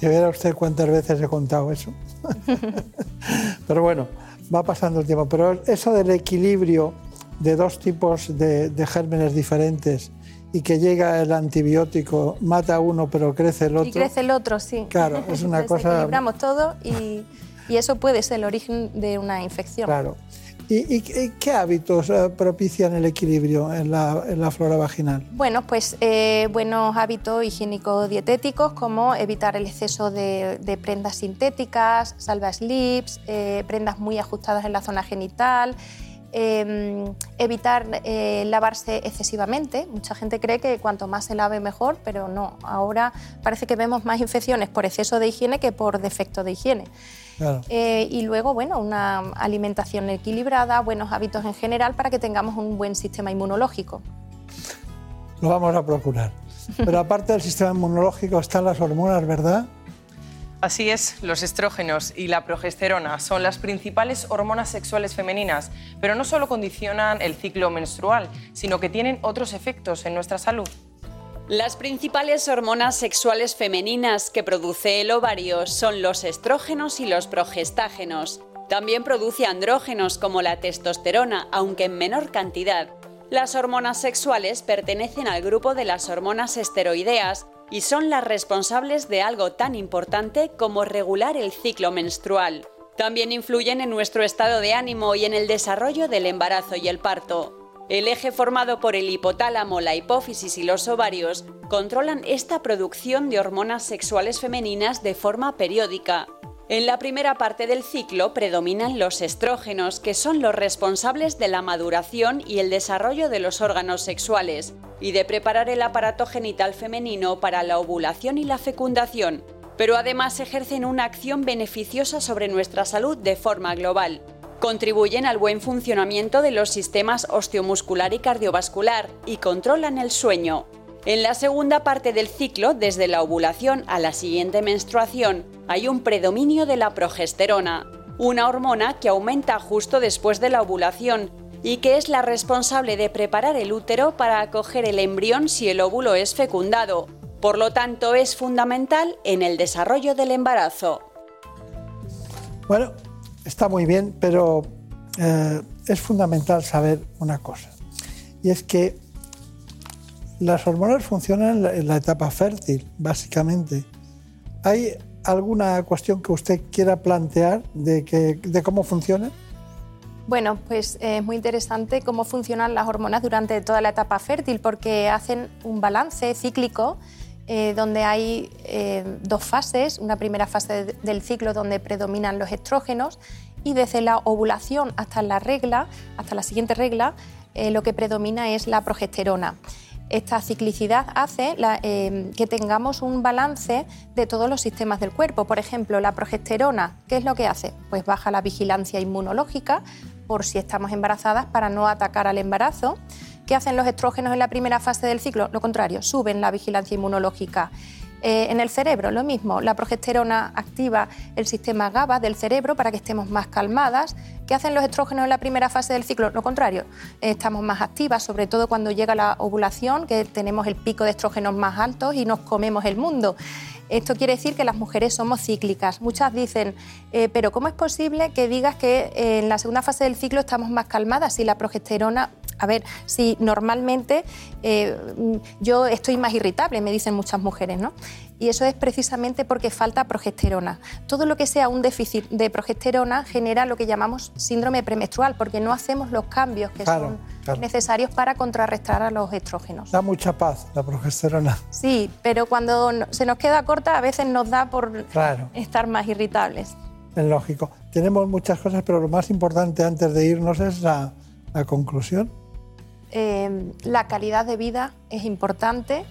Si viera usted cuántas veces he contado eso. Pero bueno, va pasando el tiempo. Pero eso del equilibrio de dos tipos de, de gérmenes diferentes y que llega el antibiótico, mata a uno pero crece el otro. Y crece el otro, sí. Claro, es una cosa- Desequilibramos todo y, y eso puede ser el origen de una infección. Claro. ¿Y, y- qué hábitos eh, propician el equilibrio en la, flora vaginal? Bueno, pues eh, buenos hábitos higiénico-dietéticos como evitar el exceso de, de prendas sintéticas, salva slips, eh, prendas muy ajustadas en la zona genital, eh, evitar eh, lavarse excesivamente. Mucha gente cree que cuanto más se lave mejor, pero no. Ahora parece que vemos más infecciones por exceso de higiene que por defecto de higiene. Claro. Eh, y luego, bueno, una alimentación equilibrada, buenos hábitos en general para que tengamos un buen sistema inmunológico. Lo vamos a procurar. Pero aparte del sistema inmunológico están las hormonas, ¿verdad? Así es, los estrógenos y la progesterona son las principales hormonas sexuales femeninas, pero no solo condicionan el ciclo menstrual, sino que tienen otros efectos en nuestra salud. Las principales hormonas sexuales femeninas que produce el ovario son los estrógenos y los progestágenos. También produce andrógenos como la testosterona, aunque en menor cantidad. Las hormonas sexuales pertenecen al grupo de las hormonas esteroideas y son las responsables de algo tan importante como regular el ciclo menstrual. También influyen en nuestro estado de ánimo y en el desarrollo del embarazo y el parto. El eje formado por el hipotálamo, la hipófisis y los ovarios controlan esta producción de hormonas sexuales femeninas de forma periódica. En la primera parte del ciclo predominan los estrógenos, que son los responsables de la maduración y el desarrollo de los órganos sexuales, y de preparar el aparato genital femenino para la ovulación y la fecundación, pero además ejercen una acción beneficiosa sobre nuestra salud de forma global. Contribuyen al buen funcionamiento de los sistemas osteomuscular y cardiovascular y controlan el sueño. En la segunda parte del ciclo, desde la ovulación a la siguiente menstruación, hay un predominio de la progesterona, una hormona que aumenta justo después de la ovulación y que es la responsable de preparar el útero para acoger el embrión si el óvulo es fecundado. Por lo tanto, es fundamental en el desarrollo del embarazo. Bueno, está muy bien, pero eh, es fundamental saber una cosa. Y es que las hormonas funcionan en la, etapa fértil, básicamente. ¿Hay alguna cuestión que usted quiera plantear de, que, de cómo funciona? Bueno, pues eh, es muy interesante cómo funcionan las hormonas durante toda la etapa fértil porque hacen un balance cíclico eh, donde hay eh, dos fases, una primera fase de- del ciclo donde predominan los estrógenos y desde la ovulación hasta la regla, hasta la siguiente regla, lo que predomina es la progesterona. Esta ciclicidad hace eh, que tengamos un balance de todos los sistemas del cuerpo. Por ejemplo, la progesterona, ¿qué es lo que hace? Pues baja la vigilancia inmunológica por si estamos embarazadas para no atacar al embarazo. ¿Qué hacen los estrógenos en la primera fase del ciclo? Lo contrario, suben la vigilancia inmunológica. Eh, en el cerebro, lo mismo, la progesterona activa el sistema GABA del cerebro para que estemos más calmadas. ¿Qué hacen los estrógenos en la primera fase del ciclo? Lo contrario, estamos más activas, sobre todo cuando llega la ovulación, que tenemos el pico de estrógenos más altos y nos comemos el mundo. Esto quiere decir que las mujeres somos cíclicas. Muchas dicen, eh, pero ¿cómo es posible que digas que eh, en la segunda fase del ciclo estamos más calmadas si la progesterona... A ver, si normalmente eh, yo estoy más irritable, me dicen muchas mujeres, ¿no? Y eso es precisamente porque falta progesterona. Todo lo que sea un déficit de progesterona genera lo que llamamos síndrome premenstrual, porque no hacemos los cambios que Claro, son claro. necesarios para contrarrestar a los estrógenos. Da mucha paz la progesterona. Sí, pero cuando se nos queda corta a veces nos da por Claro. estar más irritables. Es lógico. Tenemos muchas cosas, pero lo más importante antes de irnos es la, la conclusión. Eh, la calidad de vida es importante.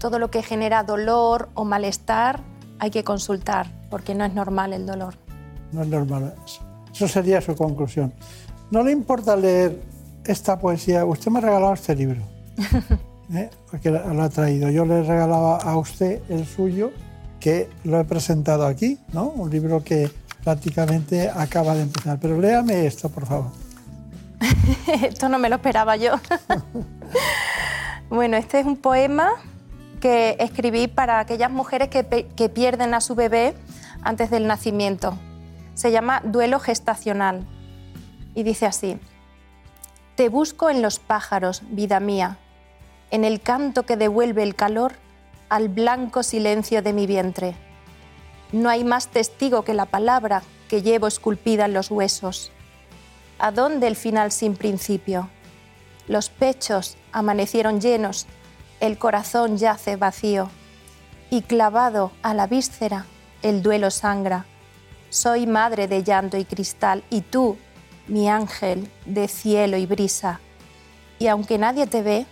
Todo lo que genera dolor o malestar hay que consultar porque no es normal el dolor. No es normal. Eso sería su conclusión. ¿No le importa leer esta poesía? Usted me ha regalado este libro. ¿eh? Porque lo ha traído. Yo le regalaba a usted el suyo, que lo he presentado aquí, ¿no? Un libro que prácticamente acaba de empezar. Pero léame esto, por favor. Esto no me lo esperaba yo. bueno, este es un poema que escribí para aquellas mujeres que, que pierden a su bebé antes del nacimiento. Se llama Duelo gestacional y dice así, Te busco en los pájaros, vida mía, en el canto que devuelve el calor al blanco silencio de mi vientre. No hay más testigo que la palabra que llevo esculpida en los huesos. ¿A dónde el final sin principio? Los pechos amanecieron llenos, el corazón yace vacío, y clavado a la víscera el duelo sangra. Soy madre de llanto y cristal, y tú, mi ángel de cielo y brisa. Y aunque nadie te ve,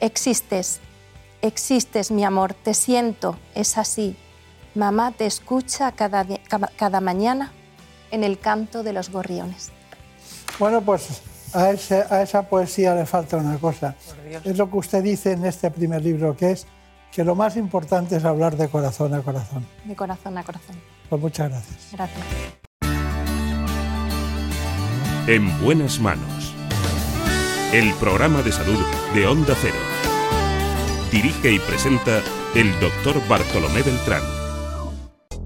existes, existes mi amor, te siento, es así. Mamá te escucha cada, cada mañana en el canto de los gorriones. Bueno, pues a, ese- a esa poesía le falta una cosa. Es lo que usted dice en este primer libro, que es que lo más importante es hablar de corazón a corazón. De corazón a corazón. Pues muchas gracias. Gracias. En buenas manos. El programa de salud de Onda Cero. Dirige y presenta el doctor Bartolomé Beltrán.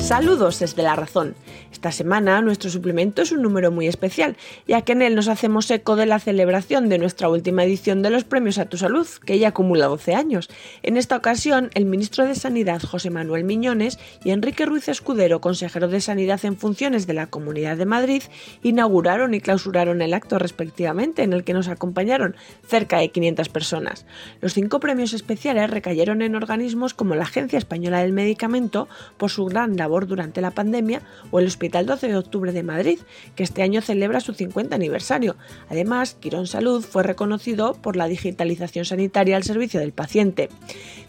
Saludos desde La Razón. Esta semana nuestro suplemento es un número muy especial, ya que en él nos hacemos eco de la celebración de nuestra última edición de los Premios a tu Salud, que ya acumula 12 años. En esta ocasión, el ministro de Sanidad José Manuel Miñones y Enrique Ruiz Escudero, consejero de Sanidad en funciones de la Comunidad de Madrid, inauguraron y clausuraron el acto respectivamente, en el que nos acompañaron cerca de 500 personas. Los cinco premios especiales recayeron en organismos como la Agencia Española del Medicamento, por su gran labor durante la pandemia, o el Hospital 12 de Octubre de Madrid, que este año celebra su 50 aniversario. Además, Quirón Salud fue reconocido por la digitalización sanitaria al servicio del paciente.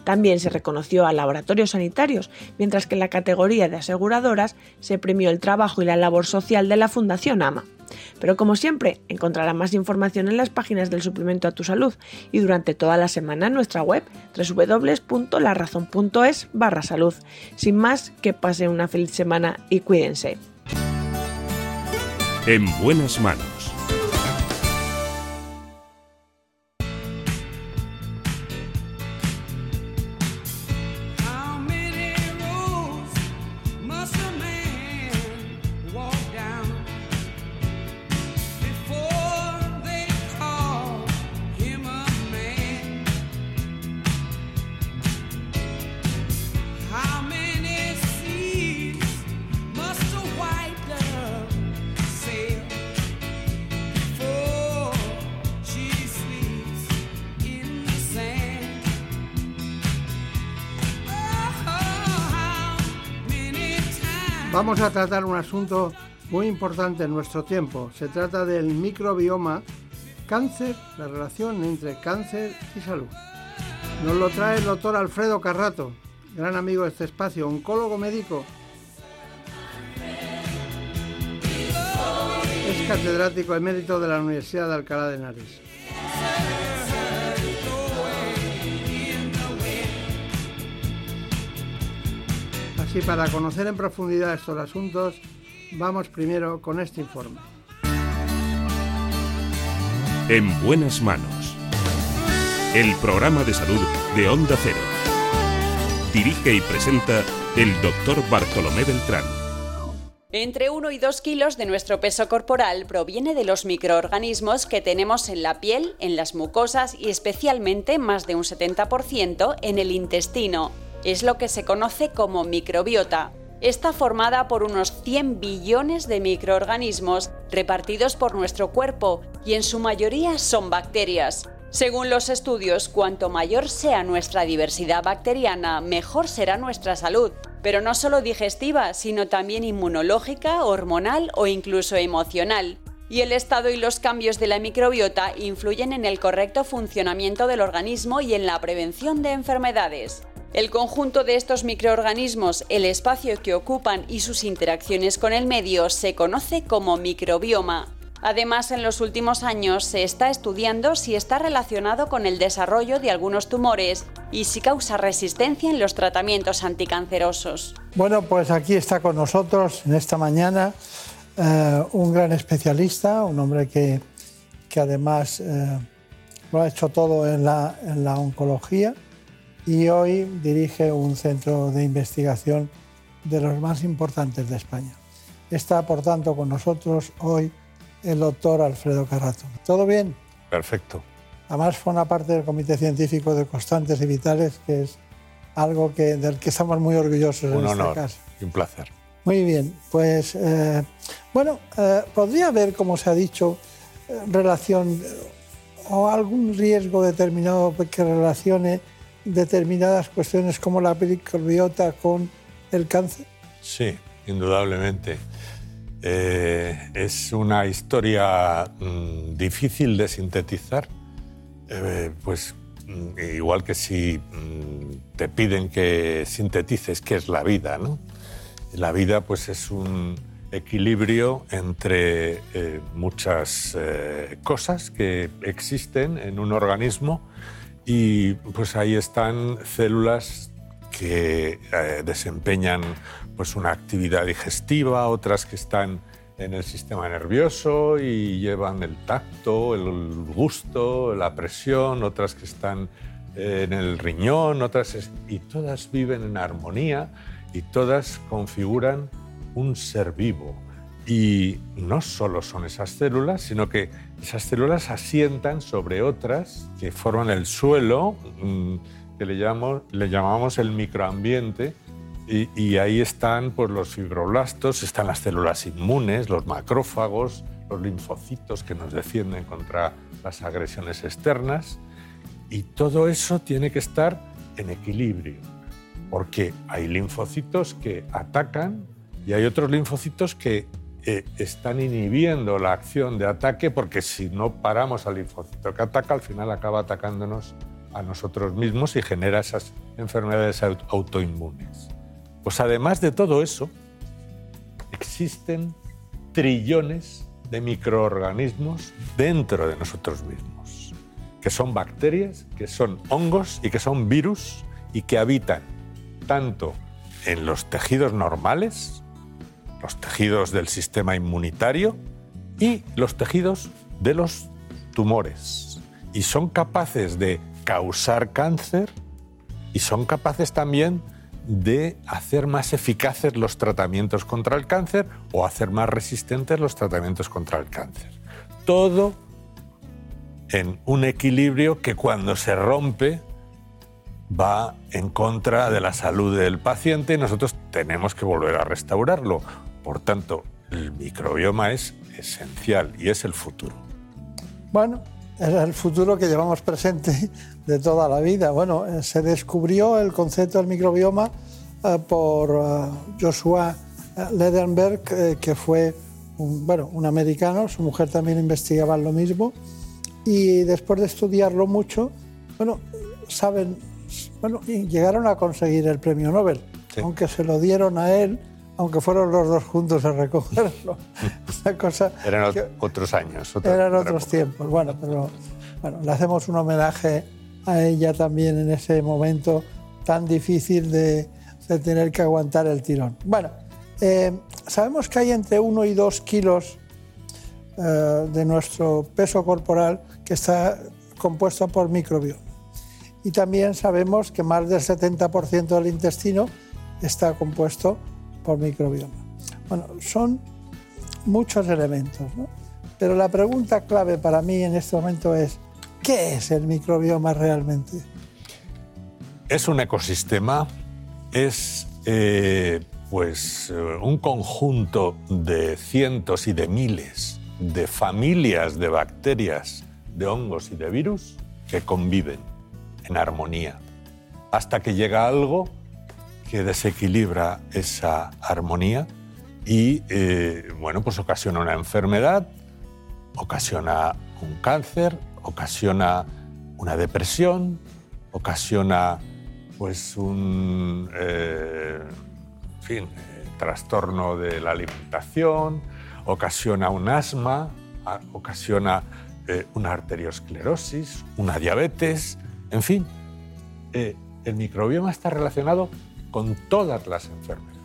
También se reconoció a laboratorios sanitarios, mientras que en la categoría de aseguradoras se premió el trabajo y la labor social de la Fundación AMA. Pero como siempre, encontrará más información en las páginas del suplemento a tu salud y durante toda la semana en nuestra web www.larazón.es barra salud. Sin más, que pasen una feliz semana y cuídense. En buenas manos. Vamos a tratar un asunto muy importante en nuestro tiempo. Se trata del microbioma, cáncer, la relación entre cáncer y salud. Nos lo trae el doctor Alfredo Carrato, gran amigo de este espacio, oncólogo médico. Es catedrático emérito de la Universidad de Alcalá de Henares. Así, para conocer en profundidad estos asuntos, vamos primero con este informe. En buenas manos. El programa de salud de Onda Cero. Dirige y presenta el doctor Bartolomé Beltrán. Entre 1 y 2 kilos de nuestro peso corporal proviene de los microorganismos que tenemos en la piel, en las mucosas y especialmente más de un 70% en el intestino. Es lo que se conoce como microbiota. Está formada por unos 100 billones de microorganismos repartidos por nuestro cuerpo y en su mayoría son bacterias. Según los estudios, cuanto mayor sea nuestra diversidad bacteriana, mejor será nuestra salud, pero no solo digestiva, sino también inmunológica, hormonal o incluso emocional. Y el estado y los cambios de la microbiota influyen en el correcto funcionamiento del organismo y en la prevención de enfermedades. El conjunto de estos microorganismos, el espacio que ocupan y sus interacciones con el medio se conoce como microbioma. Además, en los últimos años se está estudiando si está relacionado con el desarrollo de algunos tumores y si causa resistencia en los tratamientos anticancerosos. Bueno, pues aquí está con nosotros en esta mañana eh, un gran especialista, un hombre que, que además eh, lo ha hecho todo en la, en la oncología y hoy dirige un centro de investigación de los más importantes de España. Está, por tanto, con nosotros hoy el doctor Alfredo Carrato. ¿Todo bien? Perfecto. Además forma parte del Comité Científico de Constantes y Vitales, que es algo que, del que estamos muy orgullosos Un en honor esta casa. y un placer. Muy bien, pues eh, bueno, eh, podría haber, como se ha dicho, eh, relación o algún riesgo determinado que relacione determinadas cuestiones como la microbiota con el cáncer. Sí, indudablemente. Eh, es una historia mm, difícil de sintetizar, Eh, pues mm, igual que si mm, te piden que sintetices qué es la vida, ¿no? La vida pues es un equilibrio entre eh, muchas cosas que existen en un organismo y pues ahí están células que eh, desempeñan pues una actividad digestiva, otras que están en el sistema nervioso y llevan el tacto, el gusto, la presión, otras que están eh, en el riñón, otras y todas viven en armonía y todas configuran un ser vivo. Y no solo son esas células, sino que esas células asientan sobre otras que forman el suelo, mm, que le llamamos, le llamamos el microambiente, y, ahí están pues, los fibroblastos, están las células inmunes, los macrófagos, los linfocitos que nos defienden contra las agresiones externas, y todo eso tiene que estar en equilibrio, porque hay linfocitos que atacan y hay otros linfocitos que eh, están inhibiendo la acción de ataque porque si no paramos al linfocito que ataca, al final acaba atacándonos a nosotros mismos y genera esas enfermedades aut- autoinmunes. Pues además de todo eso, existen trillones de microorganismos dentro de nosotros mismos, que son bacterias, que son hongos y que son virus y que habitan tanto en los tejidos normales, los tejidos del sistema inmunitario y los tejidos de los tumores. Y son capaces de causar cáncer y son capaces también de hacer más eficaces los tratamientos contra el cáncer o hacer más resistentes los tratamientos contra el cáncer. Todo en un equilibrio que cuando se rompe va en contra de la salud del paciente y nosotros tenemos que volver a restaurarlo. Por tanto, el microbioma es esencial y es el futuro. Bueno, es el futuro que llevamos presente de toda la vida. Bueno, eh, se descubrió el concepto del microbioma eh, por eh, Joshua Ledenberg, eh, que fue un, bueno, un americano, su mujer también investigaba lo mismo, y después de estudiarlo mucho, bueno, saben, bueno, llegaron a conseguir el premio Nobel, aunque se lo dieron a él, aunque fueron los dos juntos a recogerlo. Una cosa Eran que- otros años. otra- eran otra otros época. tiempos, bueno, pero bueno, le hacemos un homenaje a ella también en ese momento tan difícil de, de tener que aguantar el tirón. Bueno, eh, sabemos que hay entre 1 y 2 kilos eh, de nuestro peso corporal que está compuesto por microbioma. Y también sabemos que más del 70% del intestino está compuesto por microbioma. Bueno, son muchos elementos, ¿no? Pero la pregunta clave para mí en este momento es, ¿qué es el microbioma realmente? Es un ecosistema, es eh, pues eh, un conjunto de cientos y de miles de familias de bacterias, de hongos y de virus que conviven en armonía, hasta que llega algo que desequilibra esa armonía y eh, bueno, pues ocasiona una enfermedad, ocasiona un cáncer, ocasiona una depresión, ocasiona pues un eh, fin, eh, trastorno de la alimentación, ocasiona un asma, ocasiona una arteriosclerosis, una diabetes, en fin, el microbioma está relacionado con todas las enfermedades.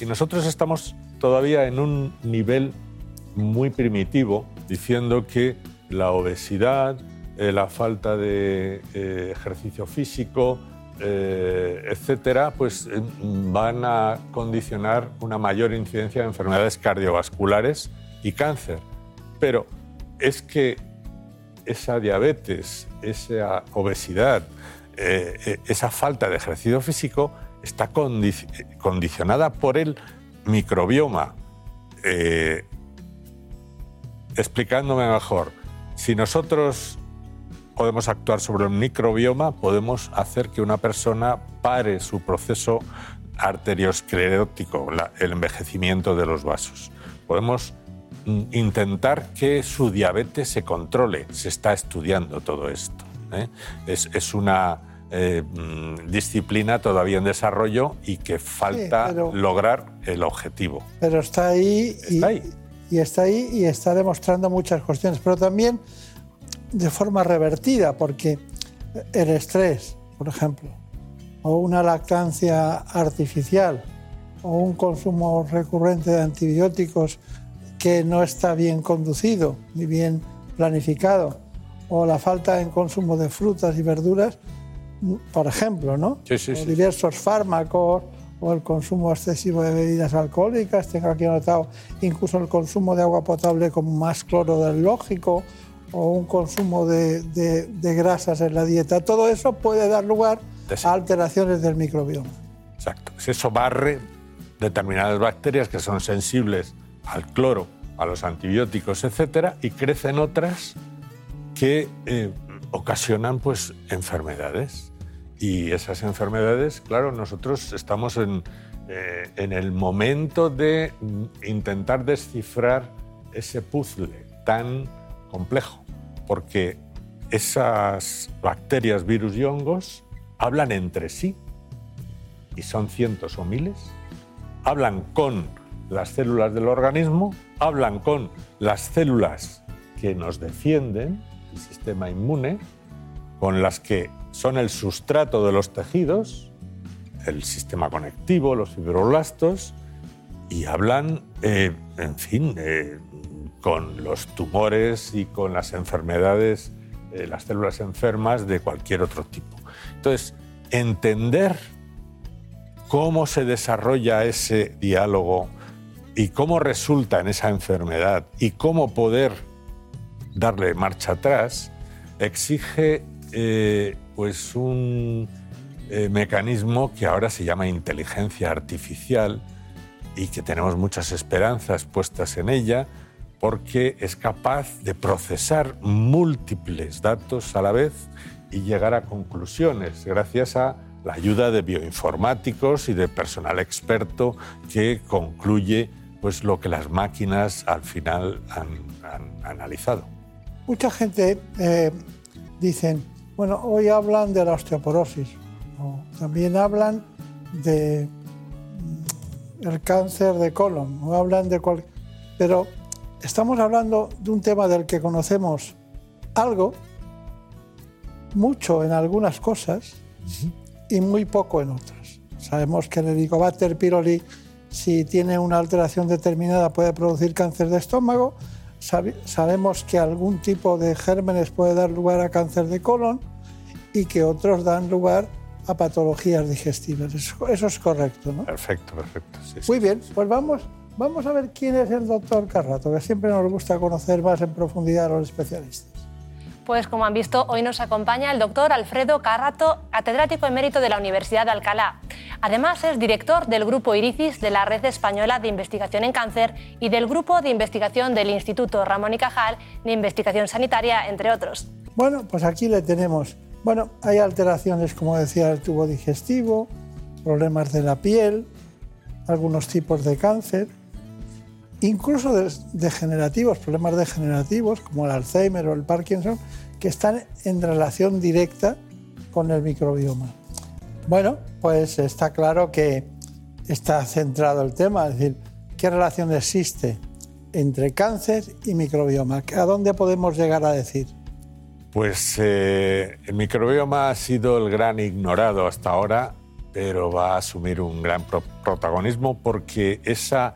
Y nosotros estamos todavía en un nivel muy primitivo, diciendo que la obesidad, eh, la falta de eh, ejercicio físico, eh, etcétera, pues eh, van a condicionar una mayor incidencia de enfermedades cardiovasculares y cáncer. Pero es que esa diabetes, esa obesidad, esa falta de ejercicio físico está condi- condicionada por el microbioma. Eh, explicándome mejor, si nosotros podemos actuar sobre un microbioma, podemos hacer que una persona pare su proceso arteriosclerótico, el envejecimiento de los vasos. Podemos intentar que su diabetes se controle. Se está estudiando todo esto. ¿eh? Es, es una eh, mm, disciplina todavía en desarrollo y que falta pero- lograr el objetivo. Pero está ahí, y, y está ahí y está demostrando muchas cuestiones, pero también de forma revertida, porque el estrés, por ejemplo, o una lactancia artificial, o un consumo recurrente de antibióticos que no está bien conducido ni bien planificado, o la falta en consumo de frutas y verduras, por ejemplo, ¿no? Sí, sí, o sí. diversos fármacos o el consumo excesivo de bebidas alcohólicas, tengo aquí anotado incluso el consumo de agua potable con más cloro del lógico o un consumo de, de- de grasas en la dieta. Todo eso puede dar lugar a alteraciones del microbioma. Exacto. Eso barre determinadas bacterias que son sensibles al cloro, a los antibióticos, etcétera, y crecen otras que eh, ocasionan pues enfermedades. Y esas enfermedades, claro, nosotros estamos en, eh, en el momento de intentar descifrar ese puzzle tan complejo, porque esas bacterias, virus y hongos hablan entre sí, y son cientos o miles, hablan con las células del organismo, hablan con las células que nos defienden, el sistema inmune, con las que son el sustrato de los tejidos, el sistema conectivo, los fibroblastos, y hablan, eh, en fin, eh, con los tumores y con las enfermedades, eh, las células enfermas de cualquier otro tipo. Entonces, entender cómo se desarrolla ese diálogo y cómo resulta en esa enfermedad y cómo poder darle marcha atrás, exige eh, pues un eh, mecanismo que ahora se llama inteligencia artificial y que tenemos muchas esperanzas puestas en ella porque es capaz de procesar múltiples datos a la vez y llegar a conclusiones gracias a la ayuda de bioinformáticos y de personal experto que concluye pues lo que las máquinas al final han, han analizado. Mucha gente eh, dicen, bueno, hoy hablan de la osteoporosis, o también hablan de mm, el cáncer de colon, o hablan de cual... Pero estamos hablando de un tema del que conocemos algo, mucho en algunas cosas y muy poco en otras. Sabemos que el Helicobacter pylori, si tiene una alteración determinada, puede producir cáncer de estómago. Sabe- sabemos que algún tipo de gérmenes puede dar lugar a cáncer de colon y que otros dan lugar a patologías digestivas. Eso, eso es correcto, ¿no? Perfecto, perfecto. sí, sí. Muy bien, pues vamos, vamos a ver quién es el doctor Carrato, que siempre nos gusta conocer más en profundidad a los especialistas. Pues como han visto, hoy nos acompaña el doctor Alfredo Carrato, catedrático emérito de la Universidad de Alcalá. Además es director del Grupo Iricis de la Red Española de Investigación en Cáncer y del Grupo de Investigación del Instituto Ramón y Cajal de Investigación Sanitaria, entre otros. Bueno, pues aquí le tenemos. Bueno, hay alteraciones, como decía, del tubo digestivo, problemas de la piel, algunos tipos de cáncer, incluso degenerativos, problemas degenerativos como el Alzheimer o el Parkinson, que están en relación directa con el microbioma. Bueno, pues está claro que está centrado el tema, es decir, ¿qué relación existe entre cáncer y microbioma? ¿A dónde podemos llegar a decir? Pues eh, el microbioma ha sido el gran ignorado hasta ahora, pero va a asumir un gran pro- protagonismo porque esa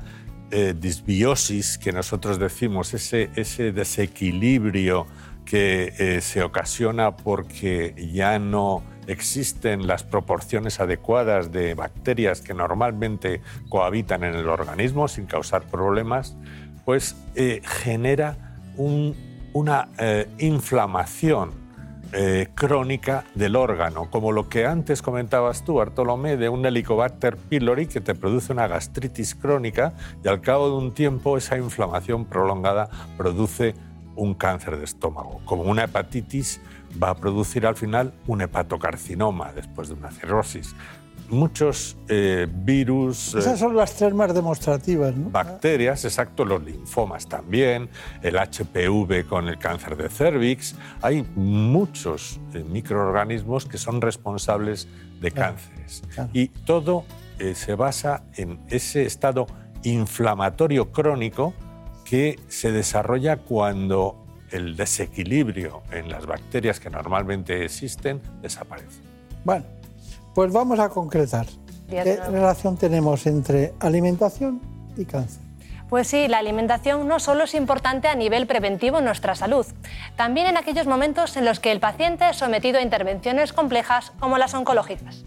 eh, disbiosis que nosotros decimos, ese, ese desequilibrio que eh, se ocasiona porque ya no existen las proporciones adecuadas de bacterias que normalmente cohabitan en el organismo sin causar problemas, pues eh, genera un- una inflamación eh, crónica del órgano, como lo que antes comentabas tú, Bartolomé, de un Helicobacter pylori que te produce una gastritis crónica y al cabo de un tiempo esa inflamación prolongada produce un cáncer de estómago. Como una hepatitis va a producir al final un hepatocarcinoma después de una cirrosis. Muchos eh, virus... eh, Esas son las tres más demostrativas, ¿no? bacterias, exacto, los linfomas también, el HPV con el cáncer de cervix. Hay muchos eh, microorganismos que son responsables de cánceres. Y todo eh, se basa en ese estado inflamatorio crónico que se desarrolla cuando el desequilibrio en las bacterias que normalmente existen desaparece. Bueno, pues vamos a concretar. ¿Qué relación tenemos entre alimentación y cáncer? Pues sí, la alimentación no solo es importante a nivel preventivo en nuestra salud, también en aquellos momentos en los que el paciente es sometido a intervenciones complejas como las oncológicas.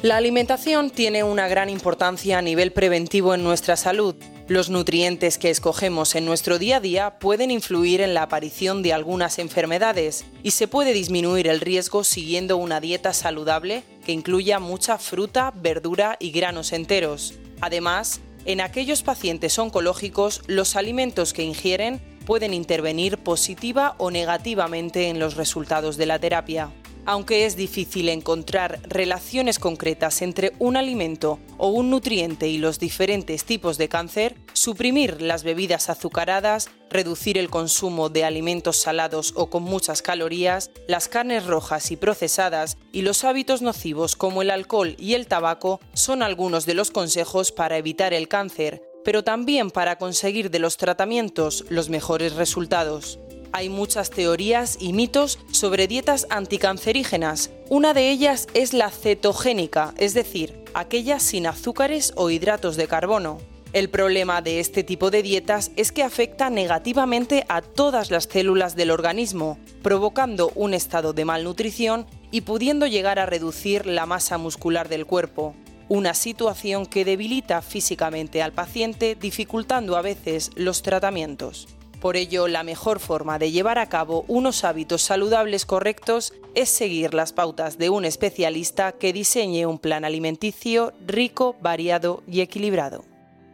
La alimentación tiene una gran importancia a nivel preventivo en nuestra salud. Los nutrientes que escogemos en nuestro día a día pueden influir en la aparición de algunas enfermedades y se puede disminuir el riesgo siguiendo una dieta saludable que incluya mucha fruta, verdura y granos enteros. Además, en aquellos pacientes oncológicos, los alimentos que ingieren pueden intervenir positiva o negativamente en los resultados de la terapia. Aunque es difícil encontrar relaciones concretas entre un alimento o un nutriente y los diferentes tipos de cáncer, suprimir las bebidas azucaradas, reducir el consumo de alimentos salados o con muchas calorías, las carnes rojas y procesadas y los hábitos nocivos como el alcohol y el tabaco son algunos de los consejos para evitar el cáncer, pero también para conseguir de los tratamientos los mejores resultados. Hay muchas teorías y mitos sobre dietas anticancerígenas. Una de ellas es la cetogénica, es decir, aquella sin azúcares o hidratos de carbono. El problema de este tipo de dietas es que afecta negativamente a todas las células del organismo, provocando un estado de malnutrición y pudiendo llegar a reducir la masa muscular del cuerpo. Una situación que debilita físicamente al paciente, dificultando a veces los tratamientos. Por ello, la mejor forma de llevar a cabo unos hábitos saludables correctos es seguir las pautas de un especialista que diseñe un plan alimenticio rico, variado y equilibrado.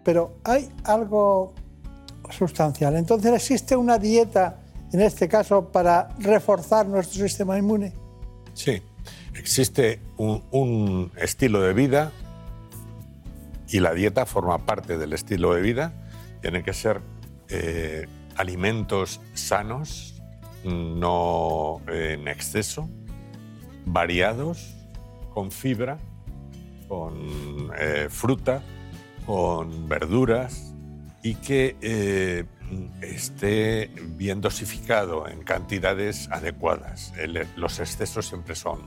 Pero hay algo sustancial. Entonces, ¿existe una dieta, en este caso, para reforzar nuestro sistema inmune? Sí, existe un, un estilo de vida y la dieta forma parte del estilo de vida. Tiene que ser eh, alimentos sanos, no en exceso, variados, con fibra, con eh, fruta, con verduras y que eh, esté bien dosificado en cantidades adecuadas. El- los excesos siempre son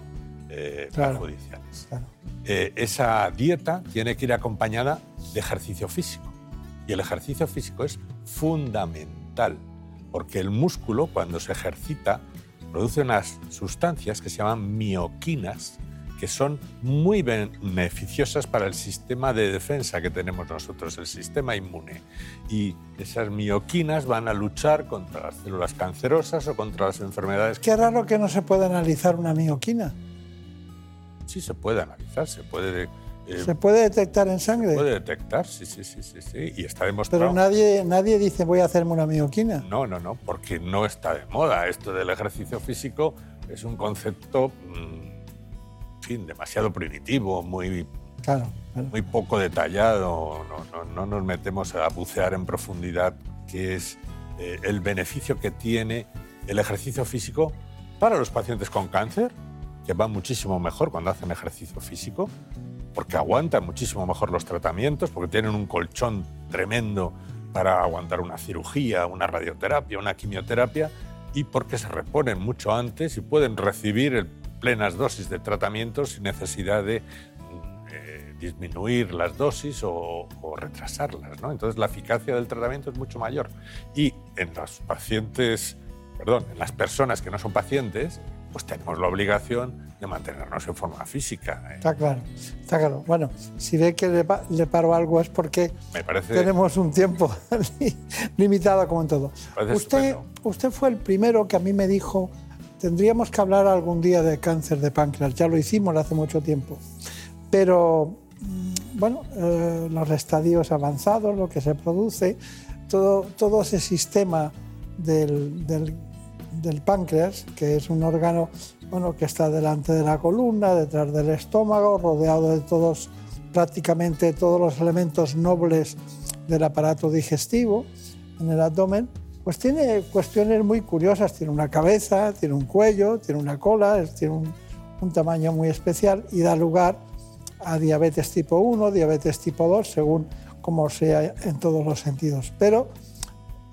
eh, Claro. perjudiciales. Esa dieta tiene que ir acompañada de ejercicio físico. Y el ejercicio físico es fundamental, porque el músculo cuando se ejercita produce unas sustancias que se llaman mioquinas, que son muy beneficiosas para el sistema de defensa que tenemos nosotros, el sistema inmune. Y esas mioquinas van a luchar contra las células cancerosas o contra las enfermedades Qué raro que no se pueda analizar una mioquina. Sí, se puede analizar, se puede... eh, ¿Se puede detectar en sangre? puede detectar, sí, sí, sí, sí, sí. Y está demostrado. Pero nadie, nadie dice voy a hacerme una mioquina. No, no, no, porque no está de moda. Esto del ejercicio físico es un concepto, mm, en fin, demasiado primitivo, muy, Claro. muy poco detallado. No, no- no nos metemos a bucear en profundidad qué es eh, el beneficio que tiene el ejercicio físico para los pacientes con cáncer, que van muchísimo mejor cuando hacen ejercicio físico, porque aguantan muchísimo mejor los tratamientos, porque tienen un colchón tremendo para aguantar una cirugía, una radioterapia, una quimioterapia, y porque se reponen mucho antes y pueden recibir plenas dosis de tratamientos sin necesidad de eh, disminuir las dosis o, o retrasarlas. ¿no? Entonces la eficacia del tratamiento es mucho mayor. Y en los pacientes, perdón, en las personas que no son pacientes, pues tenemos la obligación de mantenernos en forma física. ¿eh? Está claro, está claro. Bueno, si ve que le, pa- le paro algo es porque Me parece... tenemos un tiempo li- limitado como en todo. Usted, usted fue el primero que a mí me dijo, tendríamos que hablar algún día de cáncer de páncreas. Ya lo hicimos hace mucho tiempo. Pero, mm, bueno, eh, los estadios avanzados, lo que se produce, todo, todo ese sistema del, del- del páncreas, que es un órgano bueno, que está delante de la columna, detrás del estómago, rodeado de todos, prácticamente todos los elementos nobles del aparato digestivo en el abdomen, pues tiene cuestiones muy curiosas. Tiene una cabeza, tiene un cuello, tiene una cola, tiene un, un tamaño muy especial y da lugar a diabetes tipo 1, diabetes tipo 2, según como sea en todos los sentidos. Pero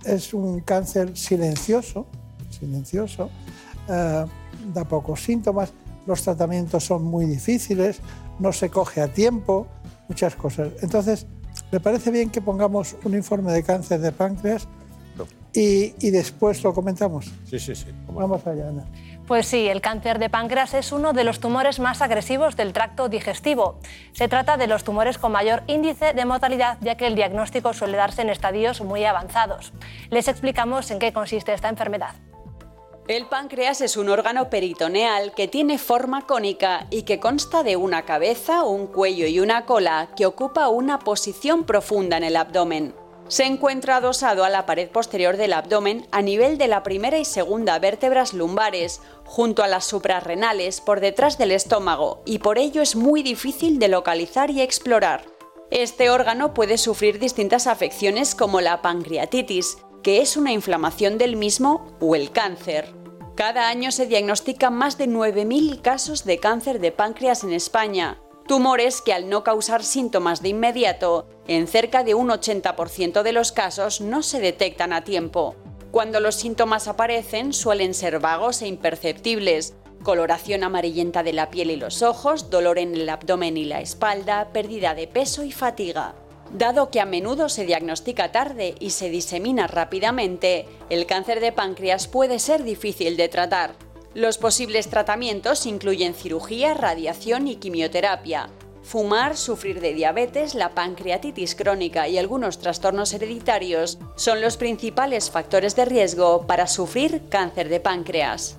es un cáncer silencioso, silencioso, eh, da pocos síntomas, los tratamientos son muy difíciles, no se coge a tiempo, muchas cosas. Entonces, ¿le parece bien que pongamos un informe de cáncer de páncreas y, y después lo comentamos. Sí, sí, sí. Vamos allá, Ana. Pues sí, el cáncer de páncreas es uno de los tumores más agresivos del tracto digestivo. Se trata de los tumores con mayor índice de mortalidad, ya que el diagnóstico suele darse en estadios muy avanzados. Les explicamos en qué consiste esta enfermedad. El páncreas es un órgano peritoneal que tiene forma cónica y que consta de una cabeza, un cuello y una cola que ocupa una posición profunda en el abdomen. Se encuentra adosado a la pared posterior del abdomen a nivel de la primera y segunda vértebras lumbares, junto a las suprarrenales por detrás del estómago, y por ello es muy difícil de localizar y explorar. Este órgano puede sufrir distintas afecciones como la pancreatitis, que es una inflamación del mismo, o el cáncer. Cada año se diagnostican más de 9.000 casos de cáncer de páncreas en España, tumores que al no causar síntomas de inmediato, en cerca de un 80% de los casos no se detectan a tiempo. Cuando los síntomas aparecen suelen ser vagos e imperceptibles, coloración amarillenta de la piel y los ojos, dolor en el abdomen y la espalda, pérdida de peso y fatiga. Dado que a menudo se diagnostica tarde y se disemina rápidamente, el cáncer de páncreas puede ser difícil de tratar. Los posibles tratamientos incluyen cirugía, radiación y quimioterapia. Fumar, sufrir de diabetes, la pancreatitis crónica y algunos trastornos hereditarios son los principales factores de riesgo para sufrir cáncer de páncreas.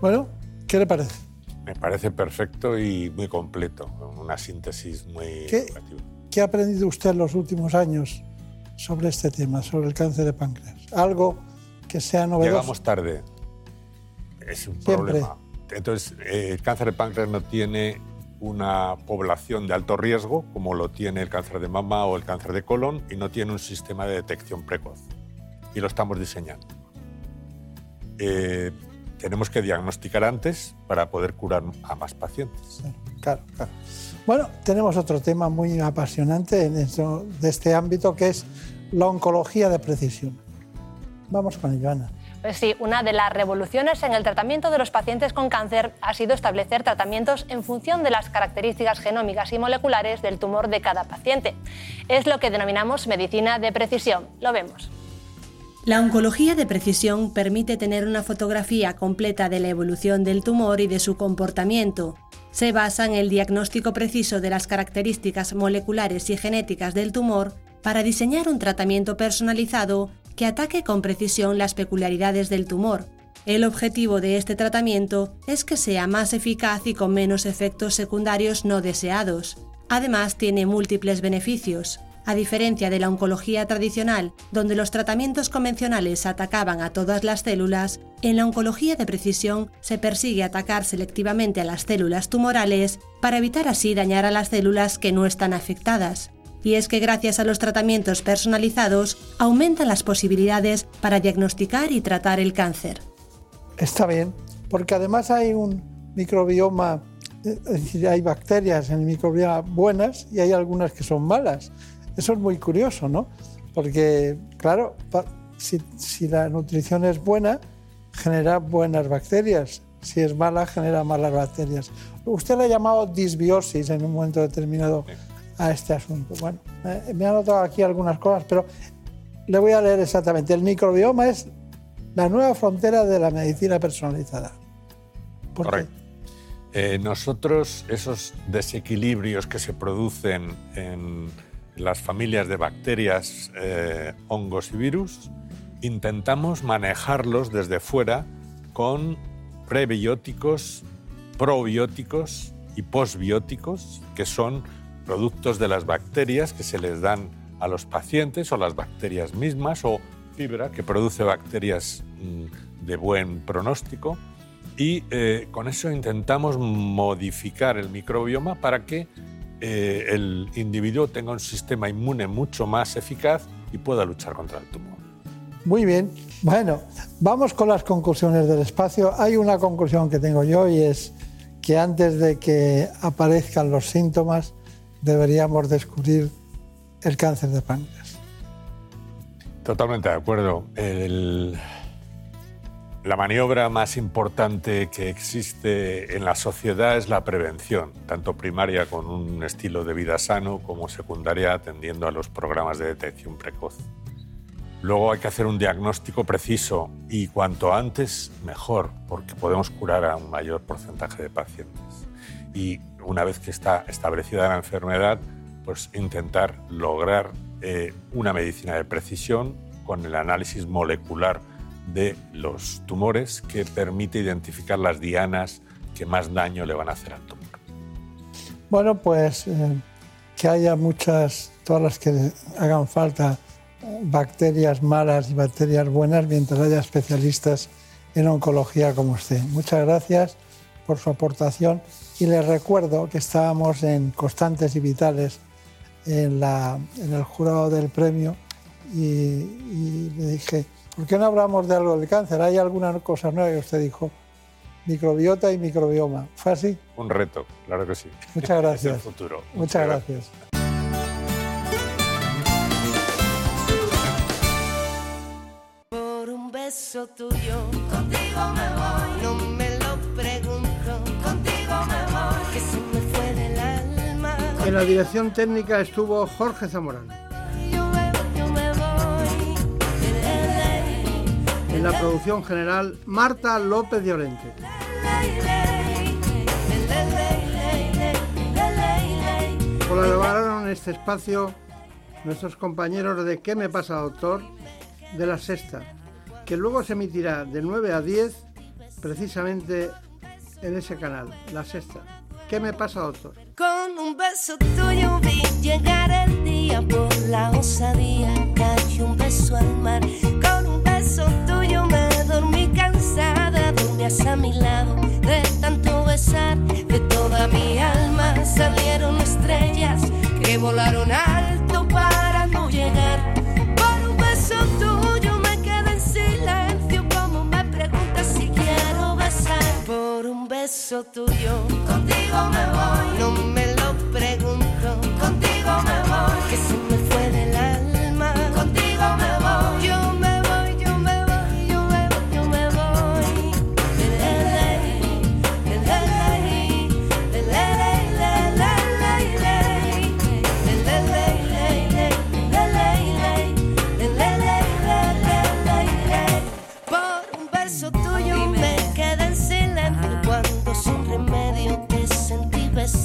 Bueno, ¿qué le parece? Me parece perfecto y muy completo, una síntesis muy ¿Qué, educativa. qué ha aprendido usted en los últimos años sobre este tema, sobre el cáncer de páncreas? Algo que sea novedoso. Llegamos tarde. Es un Siempre. problema. Entonces, eh, el cáncer de páncreas no tiene una población de alto riesgo, como lo tiene el cáncer de mama o el cáncer de colon, y no tiene un sistema de detección precoz. Y lo estamos diseñando. Eh, tenemos que diagnosticar antes para poder curar a más pacientes. Claro, claro. Bueno, tenemos otro tema muy apasionante en eso- de este ámbito que es la oncología de precisión. Vamos con ello, Ana. Pues sí, una de las revoluciones en el tratamiento de los pacientes con cáncer ha sido establecer tratamientos en función de las características genómicas y moleculares del tumor de cada paciente. Es lo que denominamos medicina de precisión. Lo vemos. La oncología de precisión permite tener una fotografía completa de la evolución del tumor y de su comportamiento. Se basa en el diagnóstico preciso de las características moleculares y genéticas del tumor para diseñar un tratamiento personalizado que ataque con precisión las peculiaridades del tumor. El objetivo de este tratamiento es que sea más eficaz y con menos efectos secundarios no deseados. Además, tiene múltiples beneficios. A diferencia de la oncología tradicional, donde los tratamientos convencionales atacaban a todas las células, en la oncología de precisión se persigue atacar selectivamente a las células tumorales para evitar así dañar a las células que no están afectadas. Y es que gracias a los tratamientos personalizados aumentan las posibilidades para diagnosticar y tratar el cáncer. Está bien, porque además hay un microbioma, eh, es decir, hay bacterias en el microbioma buenas y hay algunas que son malas. Eso es muy curioso, ¿no? Porque, claro, si, la nutrición es buena, genera buenas bacterias. Si es mala, genera malas bacterias. Usted le ha llamado disbiosis en un momento determinado a este asunto. Bueno, eh, me ha notado aquí algunas cosas, pero le voy a leer exactamente. El microbioma es la nueva frontera de la medicina personalizada. Correcto. Eh, nosotros, esos desequilibrios que se producen en las familias de bacterias, eh, hongos y virus, intentamos manejarlos desde fuera con prebióticos, probióticos y posbióticos, que son productos de las bacterias que se les dan a los pacientes o las bacterias mismas o fibra que produce bacterias mm, de buen pronóstico. Y eh, con eso intentamos modificar el microbioma para que eh, el individuo tenga un sistema inmune mucho más eficaz y pueda luchar contra el tumor. Muy bien. Bueno, vamos con las conclusiones del espacio. Hay una conclusión que tengo yo y es que antes de que aparezcan los síntomas deberíamos descubrir el cáncer de páncreas. Totalmente de acuerdo. El- la maniobra más importante que existe en la sociedad es la prevención, tanto primaria con un estilo de vida sano como secundaria atendiendo a los programas de detección precoz. Luego hay que hacer un diagnóstico preciso y cuanto antes mejor, porque podemos curar a un mayor porcentaje de pacientes. Y una vez que está establecida la enfermedad, pues intentar lograr eh, una medicina de precisión con el análisis molecular de los tumores que permite identificar las dianas que más daño le van a hacer al tumor. Bueno, pues eh, que haya muchas, todas las que hagan falta, bacterias malas y bacterias buenas, mientras haya especialistas en oncología como usted. Muchas gracias por su aportación y les recuerdo que estábamos en Constantes y Vitales en, la- en el jurado del premio y le dije, ¿por qué no hablamos de algo del cáncer? ¿Hay alguna cosa nueva? Y usted dijo, microbiota y microbioma. ¿Fue así? Un reto, claro que sí. Muchas gracias. Es el futuro. Muchas gracias. Por un beso tuyo, contigo me voy. No me lo pregunto, contigo me voy. Que se me fue del alma. En la dirección técnica estuvo Jorge Zamorano. En la producción general, Marta López de Orente. Colaboraron en este espacio nuestros compañeros de ¿Qué me pasa, doctor? de la sexta, que luego se emitirá de 9 a 10 precisamente en ese canal, la sexta. ¿Qué me pasa, doctor? Con un beso tuyo vi llegar el día por la osadía. Cayó un beso al mar. Con un beso tuyo Dormías a mi lado de tanto besar. De toda mi alma salieron estrellas que volaron alto para no llegar. Por un beso tuyo me quedé en silencio. Como me preguntas si quiero besar. Por un beso tuyo, contigo me voy. No me lo pregunto, contigo me voy. Que se me fue del alma, contigo me voy.